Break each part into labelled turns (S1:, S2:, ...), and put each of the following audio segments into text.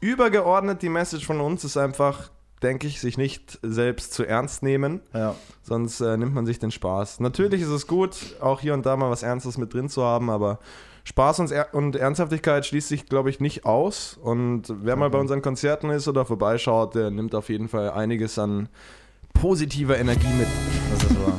S1: übergeordnet die Message von uns ist einfach, denke ich, sich nicht selbst zu ernst nehmen.
S2: Ja.
S1: Sonst äh, nimmt man sich den Spaß. Natürlich ist es gut, auch hier und da mal was Ernstes mit drin zu haben, aber Spaß und, er und Ernsthaftigkeit schließt sich, glaube ich, nicht aus. Und wer mal bei unseren Konzerten ist oder vorbeischaut, der nimmt auf jeden Fall einiges an positiver Energie mit.
S2: Das ist wahr.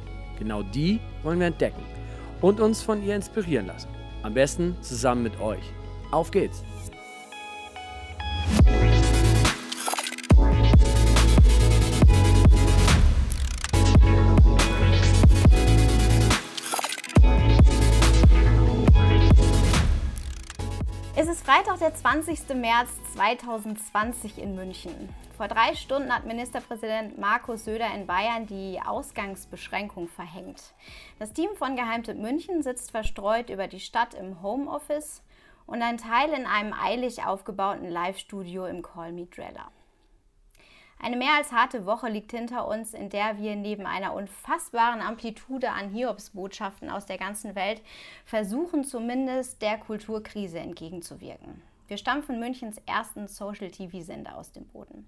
S3: Genau die wollen wir entdecken und uns von ihr inspirieren lassen. Am besten zusammen mit euch. Auf geht's!
S4: Freitag, der 20. März 2020 in München. Vor drei Stunden hat Ministerpräsident Markus Söder in Bayern die Ausgangsbeschränkung verhängt. Das Team von Geheimtipp München sitzt verstreut über die Stadt im Homeoffice und ein Teil in einem eilig aufgebauten Live-Studio im Call Me Dreller. Eine mehr als harte Woche liegt hinter uns, in der wir neben einer unfassbaren Amplitude an Hiobsbotschaften aus der ganzen Welt versuchen, zumindest der Kulturkrise entgegenzuwirken. Wir stampfen Münchens ersten Social-TV-Sender aus dem Boden.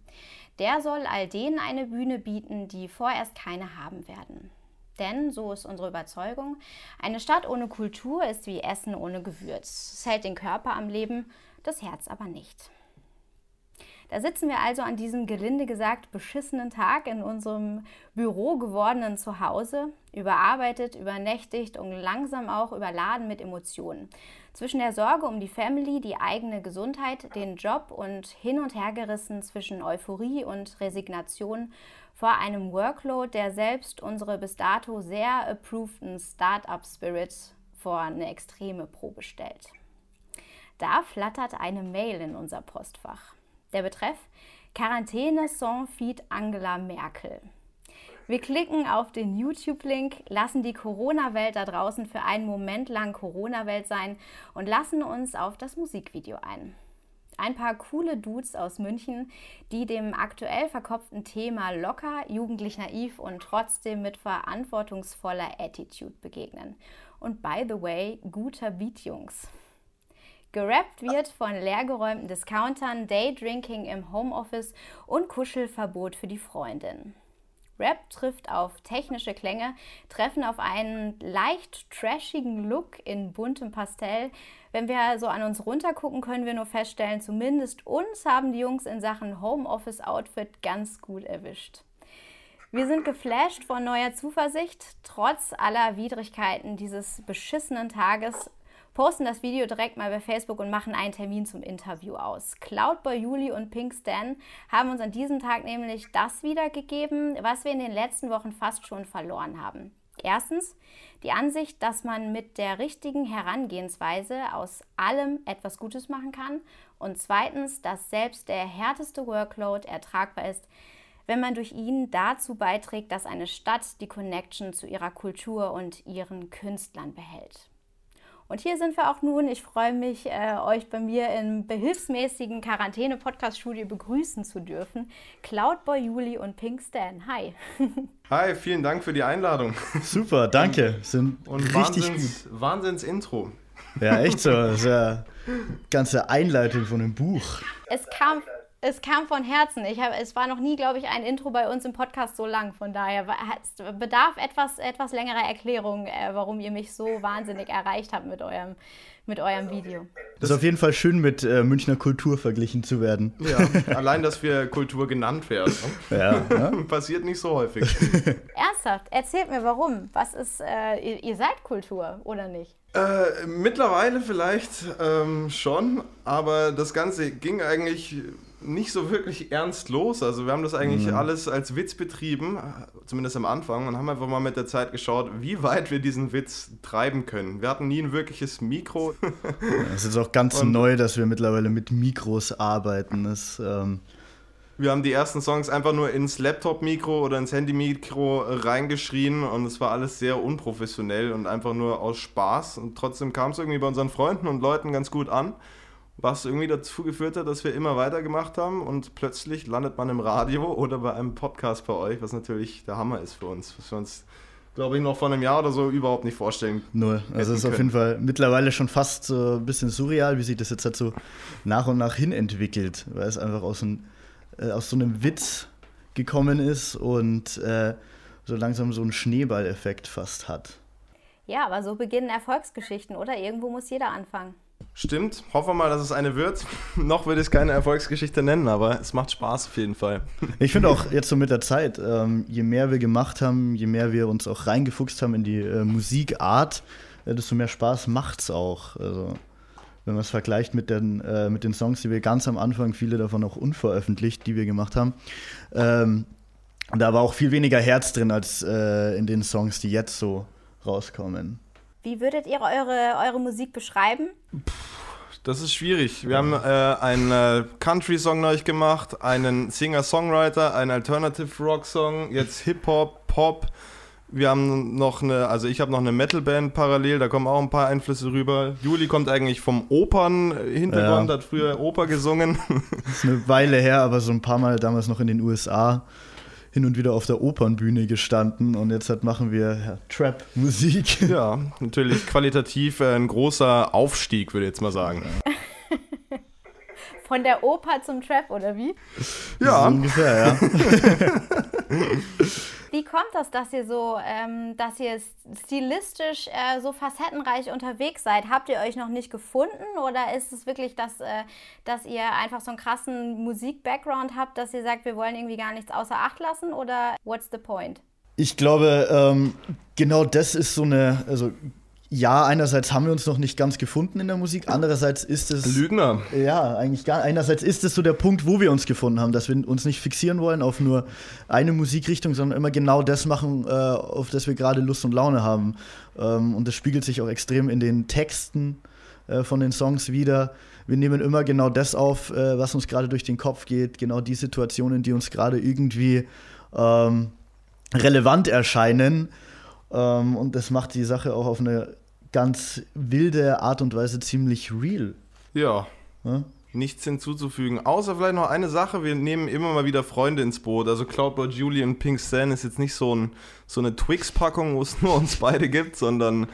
S4: Der soll all denen eine Bühne bieten, die vorerst keine haben werden. Denn, so ist unsere Überzeugung, eine Stadt ohne Kultur ist wie Essen ohne Gewürz. Es hält den Körper am Leben, das Herz aber nicht. Da sitzen wir also an diesem gelinde gesagt beschissenen Tag in unserem Büro gewordenen Zuhause, überarbeitet, übernächtigt und langsam auch überladen mit Emotionen. Zwischen der Sorge um die Family, die eigene Gesundheit, den Job und hin und her gerissen zwischen Euphorie und Resignation vor einem Workload, der selbst unsere bis dato sehr approveden Startup-Spirit vor eine extreme Probe stellt. Da flattert eine Mail in unser Postfach. Der Betreff Quarantäne sans feed Angela Merkel. Wir klicken auf den YouTube-Link, lassen die Corona-Welt da draußen für einen Moment lang Corona-Welt sein und lassen uns auf das Musikvideo ein. Ein paar coole Dudes aus München, die dem aktuell verkopften Thema locker, jugendlich naiv und trotzdem mit verantwortungsvoller Attitude begegnen. Und by the way, guter Beat, Jungs. Gerappt wird von leergeräumten Discountern, Daydrinking im Homeoffice und Kuschelverbot für die Freundin. Rap trifft auf technische Klänge, treffen auf einen leicht trashigen Look in buntem Pastell. Wenn wir so an uns runtergucken, können wir nur feststellen, zumindest uns haben die Jungs in Sachen Homeoffice-Outfit ganz gut erwischt. Wir sind geflasht von neuer Zuversicht. Trotz aller Widrigkeiten dieses beschissenen Tages posten das Video direkt mal bei Facebook und machen einen Termin zum Interview aus. Cloudboy Juli und Pink Stan haben uns an diesem Tag nämlich das wiedergegeben, was wir in den letzten Wochen fast schon verloren haben. Erstens die Ansicht, dass man mit der richtigen Herangehensweise aus allem etwas Gutes machen kann. Und zweitens, dass selbst der härteste Workload ertragbar ist, wenn man durch ihn dazu beiträgt, dass eine Stadt die Connection zu ihrer Kultur und ihren Künstlern behält. Und hier sind wir auch nun. Ich freue mich, äh, euch bei mir im behilfsmäßigen Quarantäne-Podcast-Studio begrüßen zu dürfen. Cloudboy Juli und Pink Stan. Hi.
S1: Hi, vielen Dank für die Einladung.
S2: Super, danke. Sind
S1: Und
S2: richtig
S1: Wahnsinns,
S2: gut.
S1: Wahnsinns-Intro.
S2: Ja, echt so. Das ist ja ganze Einleitung von einem Buch.
S4: Es kam, es kam von Herzen. Ich hab, es war noch nie, glaube ich, ein Intro bei uns im Podcast so lang. Von daher bedarf etwas, etwas längerer Erklärung, äh, warum ihr mich so wahnsinnig erreicht habt mit eurem, mit eurem Video.
S2: Das ist auf jeden Fall schön, mit äh, Münchner Kultur verglichen zu werden.
S1: Ja, allein, dass wir Kultur genannt werden,
S2: Ja, ja.
S1: passiert nicht so häufig.
S4: Ernsthaft, erzählt mir warum. Was ist, äh, ihr, ihr seid Kultur oder nicht?
S1: Äh, mittlerweile vielleicht ähm, schon, aber das Ganze ging eigentlich nicht so wirklich ernst los. Also wir haben das eigentlich mhm. alles als Witz betrieben, zumindest am Anfang, und haben einfach mal mit der Zeit geschaut, wie weit wir diesen Witz treiben können. Wir hatten nie ein wirkliches Mikro.
S2: Es ist auch ganz und neu, dass wir mittlerweile mit Mikros arbeiten. Das, ähm
S1: wir haben die ersten Songs einfach nur ins Laptop-Mikro oder ins Handy-Mikro reingeschrien und es war alles sehr unprofessionell und einfach nur aus Spaß. Und trotzdem kam es irgendwie bei unseren Freunden und Leuten ganz gut an was irgendwie dazu geführt hat, dass wir immer weitergemacht haben und plötzlich landet man im Radio oder bei einem Podcast bei euch, was natürlich der Hammer ist für uns, was wir uns, glaube ich, noch vor einem Jahr oder so überhaupt nicht vorstellen.
S2: Null. Also es ist können. auf jeden Fall mittlerweile schon fast so ein bisschen surreal, wie sich das jetzt halt so nach und nach hin entwickelt, weil es einfach aus, ein, äh, aus so einem Witz gekommen ist und äh, so langsam so einen Schneeballeffekt fast hat.
S4: Ja, aber so beginnen Erfolgsgeschichten, oder? Irgendwo muss jeder anfangen.
S1: Stimmt, hoffen wir mal, dass es eine wird. Noch würde ich es keine Erfolgsgeschichte nennen, aber es macht Spaß auf jeden Fall.
S2: Ich finde auch jetzt so mit der Zeit, ähm, je mehr wir gemacht haben, je mehr wir uns auch reingefuchst haben in die äh, Musikart, äh, desto mehr Spaß macht es auch. Also, wenn man es vergleicht mit den, äh, mit den Songs, die wir ganz am Anfang, viele davon auch unveröffentlicht, die wir gemacht haben, ähm, da war auch viel weniger Herz drin als äh, in den Songs, die jetzt so rauskommen.
S4: Wie würdet ihr eure, eure Musik beschreiben?
S1: Das ist schwierig. Wir haben äh, einen äh, Country-Song neu gemacht, einen Singer-Songwriter, einen Alternative-Rock-Song, jetzt Hip-Hop, Pop. Wir haben noch eine, also ich habe noch eine Metal-Band parallel, da kommen auch ein paar Einflüsse rüber. Juli kommt eigentlich vom Opern-Hintergrund, ja. hat früher Oper gesungen.
S2: Das ist eine Weile her, aber so ein paar Mal damals noch in den USA hin und wieder auf der Opernbühne gestanden und jetzt halt machen wir ja, Trap-Musik.
S1: Ja, natürlich qualitativ äh, ein großer Aufstieg, würde ich jetzt mal sagen.
S4: Von der Oper zum Trap, oder wie?
S2: Ja. So ungefähr, ja.
S4: Wie kommt das, dass ihr so, ähm, dass ihr stilistisch äh, so facettenreich unterwegs seid? Habt ihr euch noch nicht gefunden oder ist es wirklich, dass, äh, dass ihr einfach so einen krassen Musik-Background habt, dass ihr sagt, wir wollen irgendwie gar nichts außer Acht lassen oder what's the point?
S2: Ich glaube, ähm, genau das ist so eine, also ja, einerseits haben wir uns noch nicht ganz gefunden in der Musik, andererseits ist es.
S1: Lügner.
S2: Ja, eigentlich gar. Einerseits ist es so der Punkt, wo wir uns gefunden haben, dass wir uns nicht fixieren wollen auf nur eine Musikrichtung, sondern immer genau das machen, äh, auf das wir gerade Lust und Laune haben. Ähm, und das spiegelt sich auch extrem in den Texten äh, von den Songs wieder. Wir nehmen immer genau das auf, äh, was uns gerade durch den Kopf geht, genau die Situationen, die uns gerade irgendwie ähm, relevant erscheinen. Ähm, und das macht die Sache auch auf eine ganz wilde Art und Weise ziemlich real.
S1: Ja. ja? Nichts hinzuzufügen. Außer vielleicht noch eine Sache, wir nehmen immer mal wieder Freunde ins Boot. Also Cloudboy Julie und Pink Stan ist jetzt nicht so, ein, so eine Twix-Packung, wo es nur uns beide gibt, sondern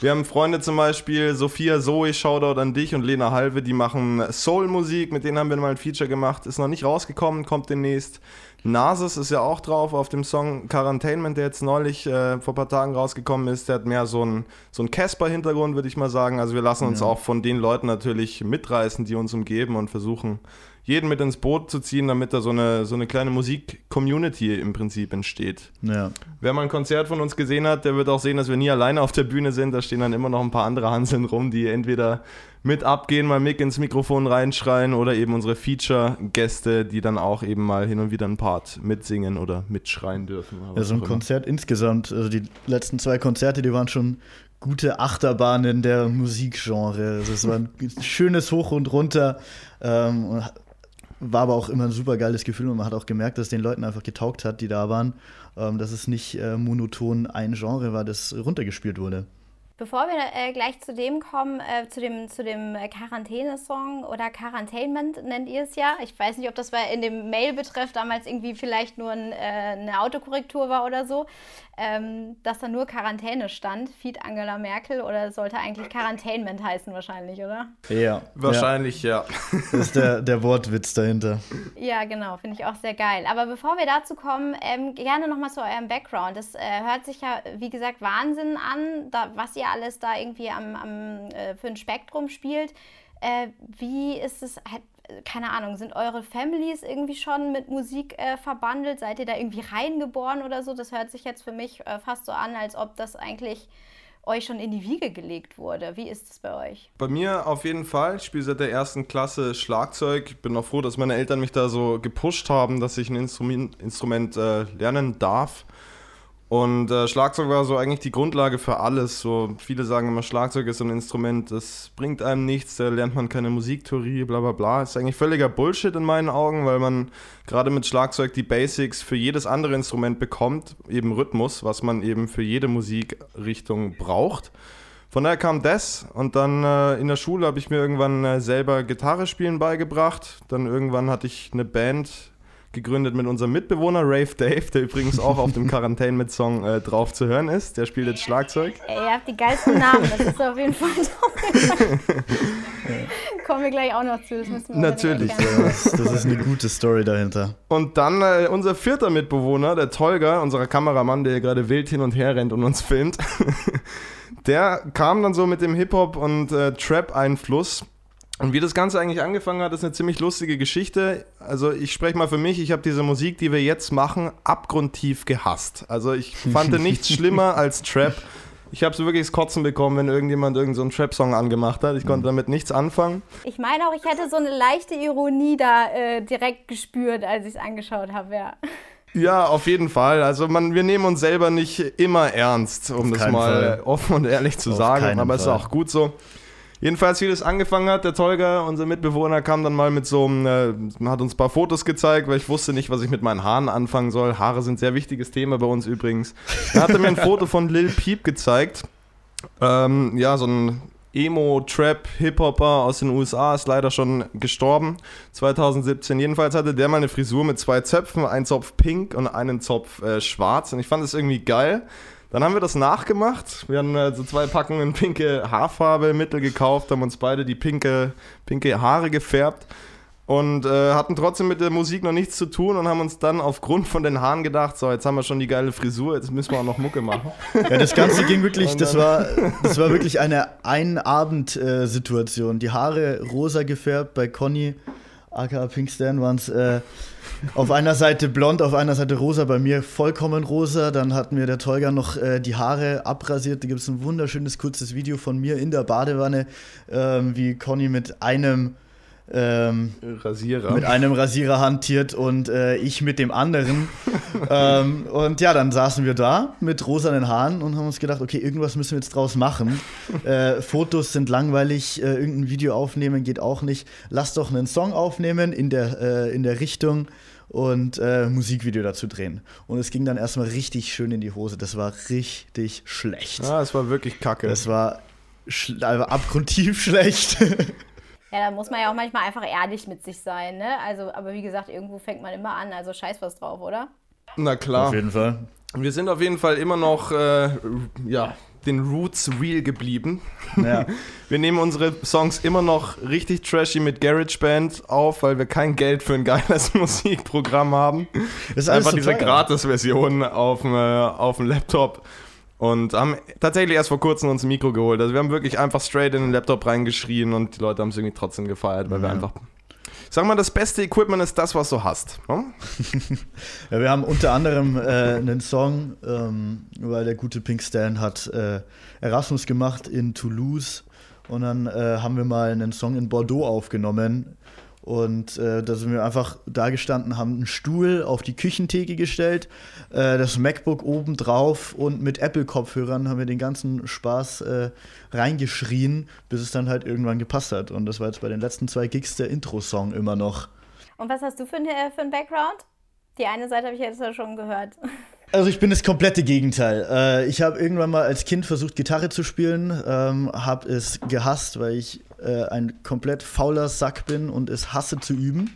S1: wir haben Freunde zum Beispiel, Sophia Zoe, Shoutout an dich und Lena Halve, die machen Soul-Musik, mit denen haben wir mal ein Feature gemacht, ist noch nicht rausgekommen, kommt demnächst. Nasus ist ja auch drauf auf dem Song Quarantainment, der jetzt neulich äh, vor ein paar Tagen rausgekommen ist. Der hat mehr so einen so Casper-Hintergrund, würde ich mal sagen. Also wir lassen uns ja. auch von den Leuten natürlich mitreißen, die uns umgeben und versuchen, jeden mit ins Boot zu ziehen, damit da so eine, so eine kleine Musik-Community im Prinzip entsteht. Ja. Wer mal ein Konzert von uns gesehen hat, der wird auch sehen, dass wir nie alleine auf der Bühne sind. Da stehen dann immer noch ein paar andere Hanseln rum, die entweder mit abgehen, mal Mick ins Mikrofon reinschreien oder eben unsere Feature-Gäste, die dann auch eben mal hin und wieder ein Part mitsingen oder mitschreien dürfen.
S2: Ja, so ein Konzert insgesamt, also die letzten zwei Konzerte, die waren schon gute Achterbahnen der Musikgenre. Also es war ein schönes Hoch und runter. Ähm, war aber auch immer ein super geiles Gefühl und man hat auch gemerkt, dass es den Leuten einfach getaugt hat, die da waren, ähm, dass es nicht äh, monoton ein Genre war, das runtergespielt wurde.
S4: Bevor wir äh, gleich zu dem kommen, äh, zu dem, zu dem Quarantäne-Song oder Quarantainment nennt ihr es ja. Ich weiß nicht, ob das bei in dem Mail-Betreff damals irgendwie vielleicht nur ein, äh, eine Autokorrektur war oder so, ähm, dass da nur Quarantäne stand, Feed Angela Merkel oder sollte eigentlich Quarantainment heißen wahrscheinlich, oder?
S2: Ja.
S1: Wahrscheinlich, ja.
S2: ja. Das ist der, der Wortwitz dahinter.
S4: Ja, genau, finde ich auch sehr geil. Aber bevor wir dazu kommen, ähm, gerne nochmal zu eurem Background. Das äh, hört sich ja, wie gesagt, Wahnsinn an, da, was ihr alles da irgendwie am, am äh, für ein Spektrum spielt. Äh, wie ist es, keine Ahnung, sind eure Families irgendwie schon mit Musik äh, verbandelt? Seid ihr da irgendwie reingeboren oder so? Das hört sich jetzt für mich äh, fast so an, als ob das eigentlich euch schon in die Wiege gelegt wurde. Wie ist es bei euch?
S1: Bei mir auf jeden Fall. Ich spiele seit der ersten Klasse Schlagzeug. Bin auch froh, dass meine Eltern mich da so gepusht haben, dass ich ein Instrument, Instrument äh, lernen darf. Und äh, Schlagzeug war so eigentlich die Grundlage für alles. So viele sagen immer, Schlagzeug ist so ein Instrument, das bringt einem nichts, da lernt man keine Musiktheorie, bla bla bla. Ist eigentlich völliger Bullshit in meinen Augen, weil man gerade mit Schlagzeug die Basics für jedes andere Instrument bekommt, eben Rhythmus, was man eben für jede Musikrichtung braucht. Von daher kam das und dann äh, in der Schule habe ich mir irgendwann äh, selber Gitarre spielen beigebracht. Dann irgendwann hatte ich eine Band gegründet mit unserem Mitbewohner Rave Dave, der übrigens auch auf dem Quarantäne mit Song äh, drauf zu hören ist. Der spielt jetzt Schlagzeug.
S4: Ey, ihr habt die geilsten Namen, das ist auf jeden Fall so. Kommen wir gleich auch noch zu. Das müssen wir
S1: Natürlich.
S2: Das, das ist eine gute Story dahinter.
S1: Und dann äh, unser vierter Mitbewohner, der Tolga, unser Kameramann, der gerade wild hin und her rennt und uns filmt. der kam dann so mit dem Hip-Hop und äh, Trap-Einfluss und wie das Ganze eigentlich angefangen hat, ist eine ziemlich lustige Geschichte. Also ich spreche mal für mich, ich habe diese Musik, die wir jetzt machen, abgrundtief gehasst. Also ich fand nichts schlimmer als Trap. Ich habe so wirklich das Kotzen bekommen, wenn irgendjemand irgendeinen so Trap-Song angemacht hat. Ich konnte damit nichts anfangen.
S4: Ich meine auch, ich hätte so eine leichte Ironie da äh, direkt gespürt, als ich es angeschaut habe, ja.
S1: Ja, auf jeden Fall. Also man, wir nehmen uns selber nicht immer ernst, um
S2: Auf
S1: das mal
S2: Fall.
S1: offen und ehrlich zu
S2: Auf
S1: sagen. Aber es ist auch gut so. Jedenfalls, wie das angefangen hat, der Tolga, unser Mitbewohner, kam dann mal mit so einem, äh, hat uns ein paar Fotos gezeigt, weil ich wusste nicht, was ich mit meinen Haaren anfangen soll. Haare sind ein sehr wichtiges Thema bei uns übrigens. Er hatte mir ein Foto von Lil Peep gezeigt. Ähm, ja, so ein Emo-Trap-Hip-Hopper aus den USA ist leider schon gestorben, 2017. Jedenfalls hatte der mal eine Frisur mit zwei Zöpfen, einen Zopf pink und einen Zopf äh, schwarz. Und ich fand das irgendwie geil. Dann haben wir das nachgemacht. Wir haben äh, so zwei Packungen pinke Haarfarbe Mittel gekauft, haben uns beide die pinke, pinke Haare gefärbt und äh, hatten trotzdem mit der Musik noch nichts zu tun und haben uns dann aufgrund von den Haaren gedacht, so jetzt haben wir schon die geile Frisur, jetzt müssen wir auch noch Mucke machen.
S2: Ja, das Ganze ging wirklich, das war, das war wirklich eine Ein-Abend-Situation. Die Haare rosa gefärbt bei Conny, aka Pink Stan, waren es äh, auf einer Seite blond, auf einer Seite rosa, bei mir vollkommen rosa. Dann hat mir der Tolga noch äh, die Haare abrasiert. Da gibt es ein wunderschönes kurzes Video von mir in der Badewanne, ähm, wie Conny mit einem ähm,
S1: Rasierer.
S2: mit einem Rasierer hantiert und äh, ich mit dem anderen. ähm, und ja, dann saßen wir da mit rosanen Haaren und haben uns gedacht, okay, irgendwas müssen wir jetzt draus machen. äh, Fotos sind langweilig, äh, irgendein Video aufnehmen geht auch nicht. Lass doch einen Song aufnehmen in der, äh, in der Richtung und äh, Musikvideo dazu drehen. Und es ging dann erstmal richtig schön in die Hose. Das war richtig schlecht.
S1: Ah, es war wirklich kacke.
S2: Das war schl- also abgrundtief schlecht.
S4: Ja, da muss man ja auch manchmal einfach ehrlich mit sich sein, ne? Also, aber wie gesagt, irgendwo fängt man immer an, also scheiß was drauf, oder?
S1: Na klar.
S2: Auf jeden Fall.
S1: Wir sind auf jeden Fall immer noch äh, ja, den Roots real geblieben.
S2: Ja.
S1: Wir nehmen unsere Songs immer noch richtig trashy mit GarageBand auf, weil wir kein Geld für ein geiles Musikprogramm haben.
S2: Das ist
S1: Einfach
S2: so
S1: diese. Gratis-Version auf dem, äh, auf dem Laptop. Und haben tatsächlich erst vor kurzem uns ein Mikro geholt. Also wir haben wirklich einfach straight in den Laptop reingeschrien und die Leute haben es irgendwie trotzdem gefeiert, weil wir
S2: Ja.
S1: einfach. Sag mal, das beste Equipment ist das, was du hast. Ne?
S2: Ja, wir haben unter anderem äh, einen Song, ähm, weil der gute Pink Stan hat äh, Erasmus gemacht in Toulouse und dann äh, haben wir mal einen Song in Bordeaux aufgenommen und äh, da sind wir einfach da gestanden, haben einen Stuhl auf die Küchentheke gestellt, äh, das MacBook oben drauf und mit Apple-Kopfhörern haben wir den ganzen Spaß äh, reingeschrien, bis es dann halt irgendwann gepasst hat und das war jetzt bei den letzten zwei Gigs der Intro-Song immer noch.
S4: Und was hast du für, ein- äh, für einen Background? Die eine Seite habe ich jetzt ja schon gehört.
S2: Also ich bin das komplette Gegenteil. Äh, ich habe irgendwann mal als Kind versucht, Gitarre zu spielen, ähm, habe es gehasst, weil ich äh, ein komplett fauler Sack bin und es hasse zu üben.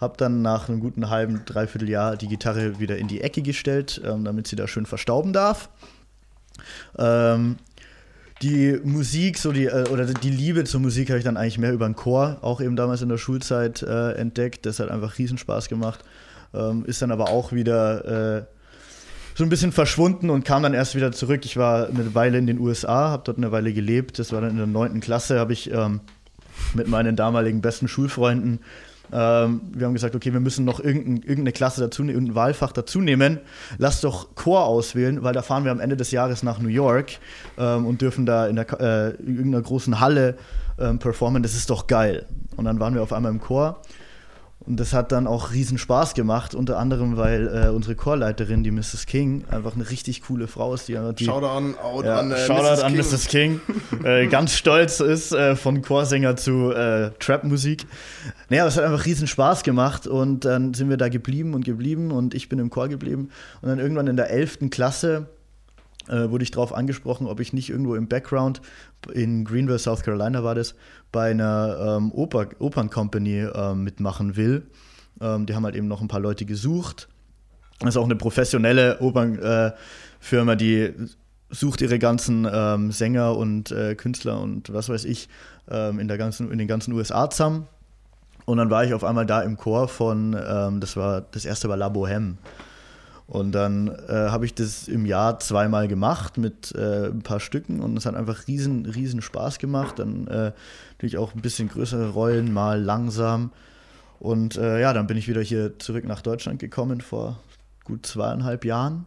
S2: Habe dann nach einem guten halben, dreiviertel Jahr die Gitarre wieder in die Ecke gestellt, ähm, damit sie da schön verstauben darf. Ähm, die Musik, so die, äh, oder die Liebe zur Musik habe ich dann eigentlich mehr über den Chor, auch eben damals in der Schulzeit äh, entdeckt. Das hat einfach Riesenspaß gemacht. Ähm, ist dann aber auch wieder äh, so ein bisschen verschwunden und kam dann erst wieder zurück. Ich war eine Weile in den USA, habe dort eine Weile gelebt. Das war dann in der neunten Klasse, habe ich ähm, mit meinen damaligen besten Schulfreunden Ähm, wir haben gesagt, okay, wir müssen noch irgendein, irgendeine Klasse dazu, irgendein Wahlfach dazu nehmen. Lass doch Chor auswählen, weil da fahren wir am Ende des Jahres nach New York ähm, und dürfen da in, der, äh, in irgendeiner großen Halle ähm, performen. Das ist doch geil. Und dann waren wir auf einmal im Chor und das hat dann auch riesen Spaß gemacht, unter anderem, weil äh, unsere Chorleiterin, die Mrs. King, einfach eine richtig coole Frau ist. Die, die
S1: Shoutout an, out
S2: ja,
S1: an, äh,
S2: Shoutout
S1: Mrs.
S2: an
S1: King.
S2: Mrs. King. äh, ganz stolz ist äh, von Chorsänger zu äh, Trap-Musik. Naja, es hat einfach riesen Spaß gemacht und dann sind wir da geblieben und geblieben und ich bin im Chor geblieben. Und dann irgendwann in der 11. Klasse äh, wurde ich darauf angesprochen, ob ich nicht irgendwo im Background, in Greenville, South Carolina war das, bei einer ähm, Oper, Operncompany ähm, mitmachen will. Ähm, die haben halt eben noch ein paar Leute gesucht. Das ist auch eine professionelle Opernfirma, die sucht ihre ganzen ähm, Sänger und äh, Künstler und was weiß ich ähm, in, der ganzen, in den ganzen USA zusammen. Und dann war ich auf einmal da im Chor von, ähm, das war, das erste war La Bohème. Und dann äh, habe ich das im Jahr zweimal gemacht mit äh, ein paar Stücken und es hat einfach riesen, riesen Spaß gemacht. Dann äh, natürlich auch ein bisschen größere Rollen, mal langsam. Und äh, ja, dann bin ich wieder hier zurück nach Deutschland gekommen vor gut zweieinhalb Jahren.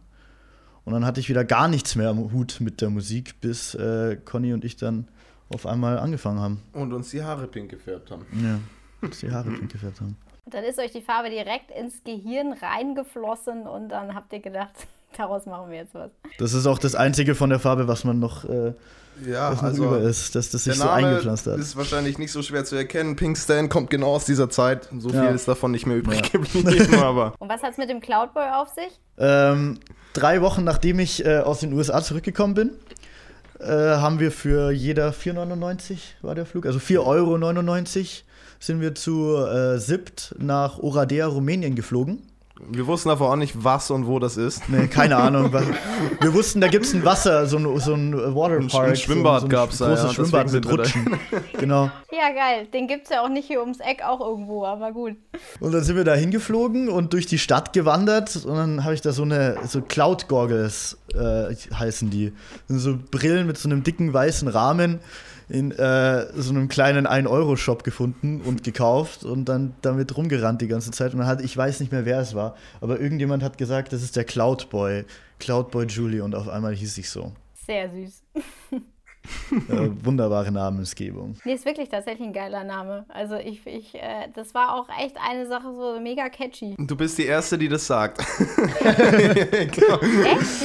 S2: Und dann hatte ich wieder gar nichts mehr am Hut mit der Musik, bis äh, Conny und ich dann auf einmal angefangen haben.
S1: Und uns die Haare pink gefärbt haben.
S2: Ja, bis die Haare pink gefärbt haben.
S4: Dann ist euch die Farbe direkt ins Gehirn reingeflossen und dann habt ihr gedacht, daraus machen wir jetzt was.
S2: Das ist auch das Einzige von der Farbe, was man noch, äh,
S1: Ja,
S2: was noch
S1: also
S2: über ist, dass das sich
S1: der
S2: so eingepflanzt hat.
S1: ist wahrscheinlich nicht so schwer zu erkennen. Pink Stan kommt genau aus dieser Zeit. So
S2: Ja.
S1: viel ist davon nicht mehr übrig
S2: Ja.
S1: geblieben, aber
S4: Und was hat es mit dem Cloudboy auf sich?
S2: Ähm, drei Wochen nachdem ich äh, aus den USA zurückgekommen bin, äh, haben wir für jeder 4,99 war der Flug, also 4,99 Euro sind wir zu äh, SIPT nach Oradea, Rumänien geflogen.
S1: wir wussten davor auch nicht, was und wo das ist.
S2: Nee, keine Ahnung. Wir wussten, da gibt es ein Wasser, so ein, so ein Waterpark.
S1: Ein Schwimmbad
S2: so ein,
S1: gab's
S2: so
S1: da,
S2: ein großes
S1: ja,
S2: Schwimmbad mit. Rutschen. genau.
S4: Ja, geil. Den gibt es ja auch nicht hier ums Eck, auch irgendwo, aber gut.
S2: Und dann sind wir da hingeflogen und durch die Stadt gewandert und dann habe ich da so eine, so Cloud Goggles äh, heißen die. Das sind so Brillen mit so einem dicken weißen Rahmen in äh, so einem kleinen 1-Euro-Shop gefunden und gekauft und dann damit rumgerannt die ganze Zeit. Und dann hat, ich weiß nicht mehr, wer es war, aber irgendjemand hat gesagt, das ist der Cloud Boy, Cloud Boy Julie und auf einmal hieß ich so.
S4: Sehr süß.
S2: Äh, wunderbare Namensgebung.
S4: Nee, ist wirklich tatsächlich ein geiler Name. Also ich, ich, äh, das war auch echt eine Sache so mega catchy.
S1: Du bist die Erste, die das sagt.
S4: Echt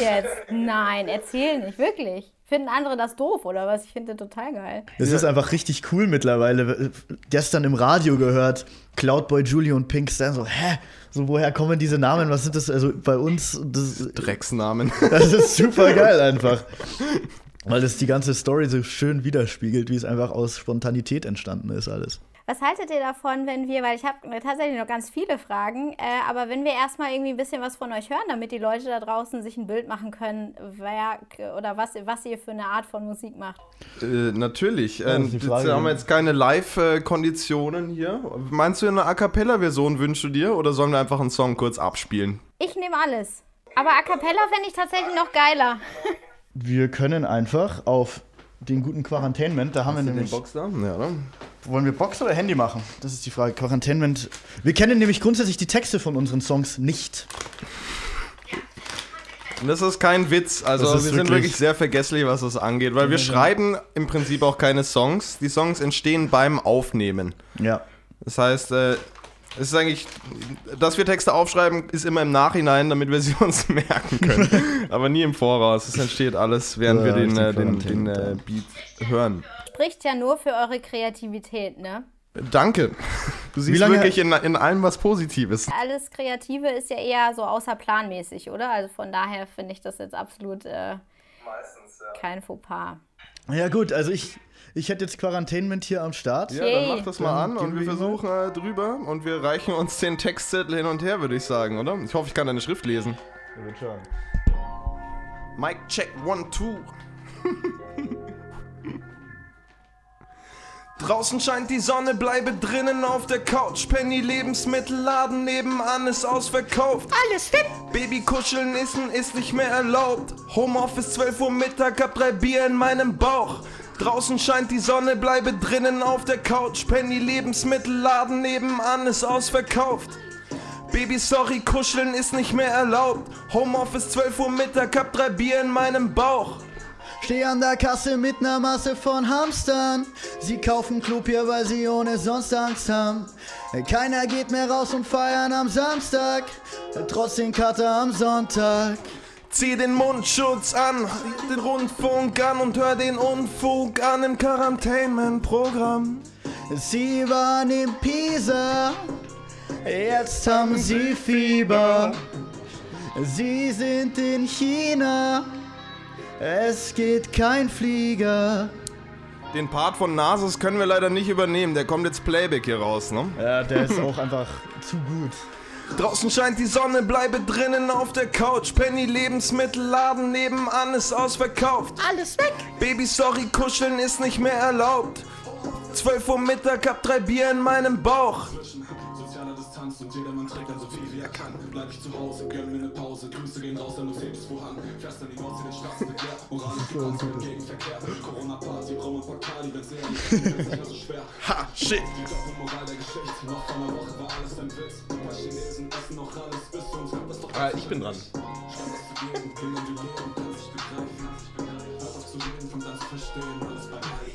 S4: jetzt? Nein, erzähl nicht, wirklich. Finden andere das doof oder was? Ich finde total geil.
S2: Es ist einfach richtig cool mittlerweile. Gestern im Radio gehört, Cloudboy, Julie und Pink Stan so, hä? So, woher kommen diese Namen? Was sind das? Also bei uns, das,
S1: Drecksnamen.
S2: das ist super geil einfach. Weil es die ganze Story so schön widerspiegelt, wie es einfach aus Spontanität entstanden ist alles.
S4: Was haltet ihr davon, wenn wir, weil ich habe tatsächlich noch ganz viele Fragen, äh, aber wenn wir erstmal irgendwie ein bisschen was von euch hören, damit die Leute da draußen sich ein Bild machen können, wer oder was, was ihr für eine Art von Musik macht.
S1: Äh, natürlich. jetzt
S2: Frage.
S1: haben wir jetzt keine Live-Konditionen hier. Meinst du, eine A Cappella-Version wünschst du dir oder sollen wir einfach einen Song kurz abspielen?
S4: Ich nehme alles. Aber A Cappella fände ich tatsächlich noch geiler.
S2: Wir können einfach auf den guten Quarantainment, da haben wir nämlich.
S1: Box da? Ja, oder?
S2: Wollen wir Box oder Handy machen? Das ist die Frage. Quarantainment. Wir kennen nämlich grundsätzlich die Texte von unseren Songs nicht.
S1: Das ist kein Witz. Also wir
S2: ist
S1: sind
S2: wirklich-
S1: wirklich sehr vergesslich, was das angeht, weil wir schreiben im Prinzip auch keine Songs. Die Songs entstehen beim Aufnehmen.
S2: Ja.
S1: Das heißt, äh, es ist eigentlich, dass wir Texte aufschreiben, ist immer im Nachhinein, damit wir sie uns merken können. Aber nie im Voraus. Es entsteht alles, während
S2: Ja,
S1: wir den,
S2: richtig
S1: äh, den, den äh,
S2: ja.
S1: Beat hören.
S4: Spricht ja nur für eure Kreativität, ne?
S1: Danke. Du siehst wirklich in, in allem was Positives.
S4: Alles Kreative ist ja eher so außerplanmäßig, oder? Also von daher finde ich das jetzt absolut äh, kein Fauxpas.
S2: Ja, gut, also ich, ich hätte jetzt Quarantainment hier am Start.
S1: Ja, dann mach das mal
S2: Dann
S1: an und wir versuchen äh, drüber und wir reichen uns den Textzettel hin und her, würde ich sagen, oder? Ich hoffe, ich kann deine Schrift lesen. Mic check, one, two. Draußen scheint die Sonne, bleibe drinnen auf der Couch. Penny Lebensmittelladen nebenan ist ausverkauft. Alles fit. Baby kuscheln essen ist nicht mehr erlaubt. Homeoffice 12 Uhr Mittag, hab drei Bier in meinem Bauch. Draußen scheint die Sonne, bleibe drinnen auf der Couch. Penny Lebensmittelladen nebenan ist ausverkauft. Baby, sorry, kuscheln ist nicht mehr erlaubt. Homeoffice 12 Uhr Mittag, hab drei Bier in meinem Bauch.
S2: Steh an der Kasse mit ner Masse von Hamstern. Sie kaufen Klopapier, weil sie ohne sonst Angst haben. Keiner geht mehr raus und feiern am Samstag. Trotz den Kater am Sonntag.
S1: Zieh den Mundschutz an, den Rundfunk an und hör den Unfug an im Quarantainment-Programm.
S2: Sie waren in Pisa, jetzt haben sie Fieber. Sie sind in China, es geht kein Flieger.
S1: Den Part von Nasus können wir leider nicht übernehmen, der kommt jetzt Playback hier raus, ne?
S2: Ja, der ist auch einfach zu gut.
S1: Draußen scheint die Sonne, bleibe drinnen auf der Couch. Penny Lebensmittelladen nebenan ist ausverkauft.
S2: Alles weg!
S1: Baby, sorry, kuscheln ist nicht mehr erlaubt. 12 Uhr Mittag, hab drei Bier in meinem Bauch.
S5: Und jedermann trägt dann so viel wie er kann. Bleib ich zu Hause, gönn mir ne Pause. Grüße gehen raus, der Mercedes voran. Fährst dann die Nordsee, den Straßen so.
S1: Ha, shit.
S5: Die Doppelmoral der Geschichte. Noch vor einer Woche war alles ein Witz. Ein paar Chinesen essen noch alles bis zu uns kommt das doch
S1: Ah, ich bin dran.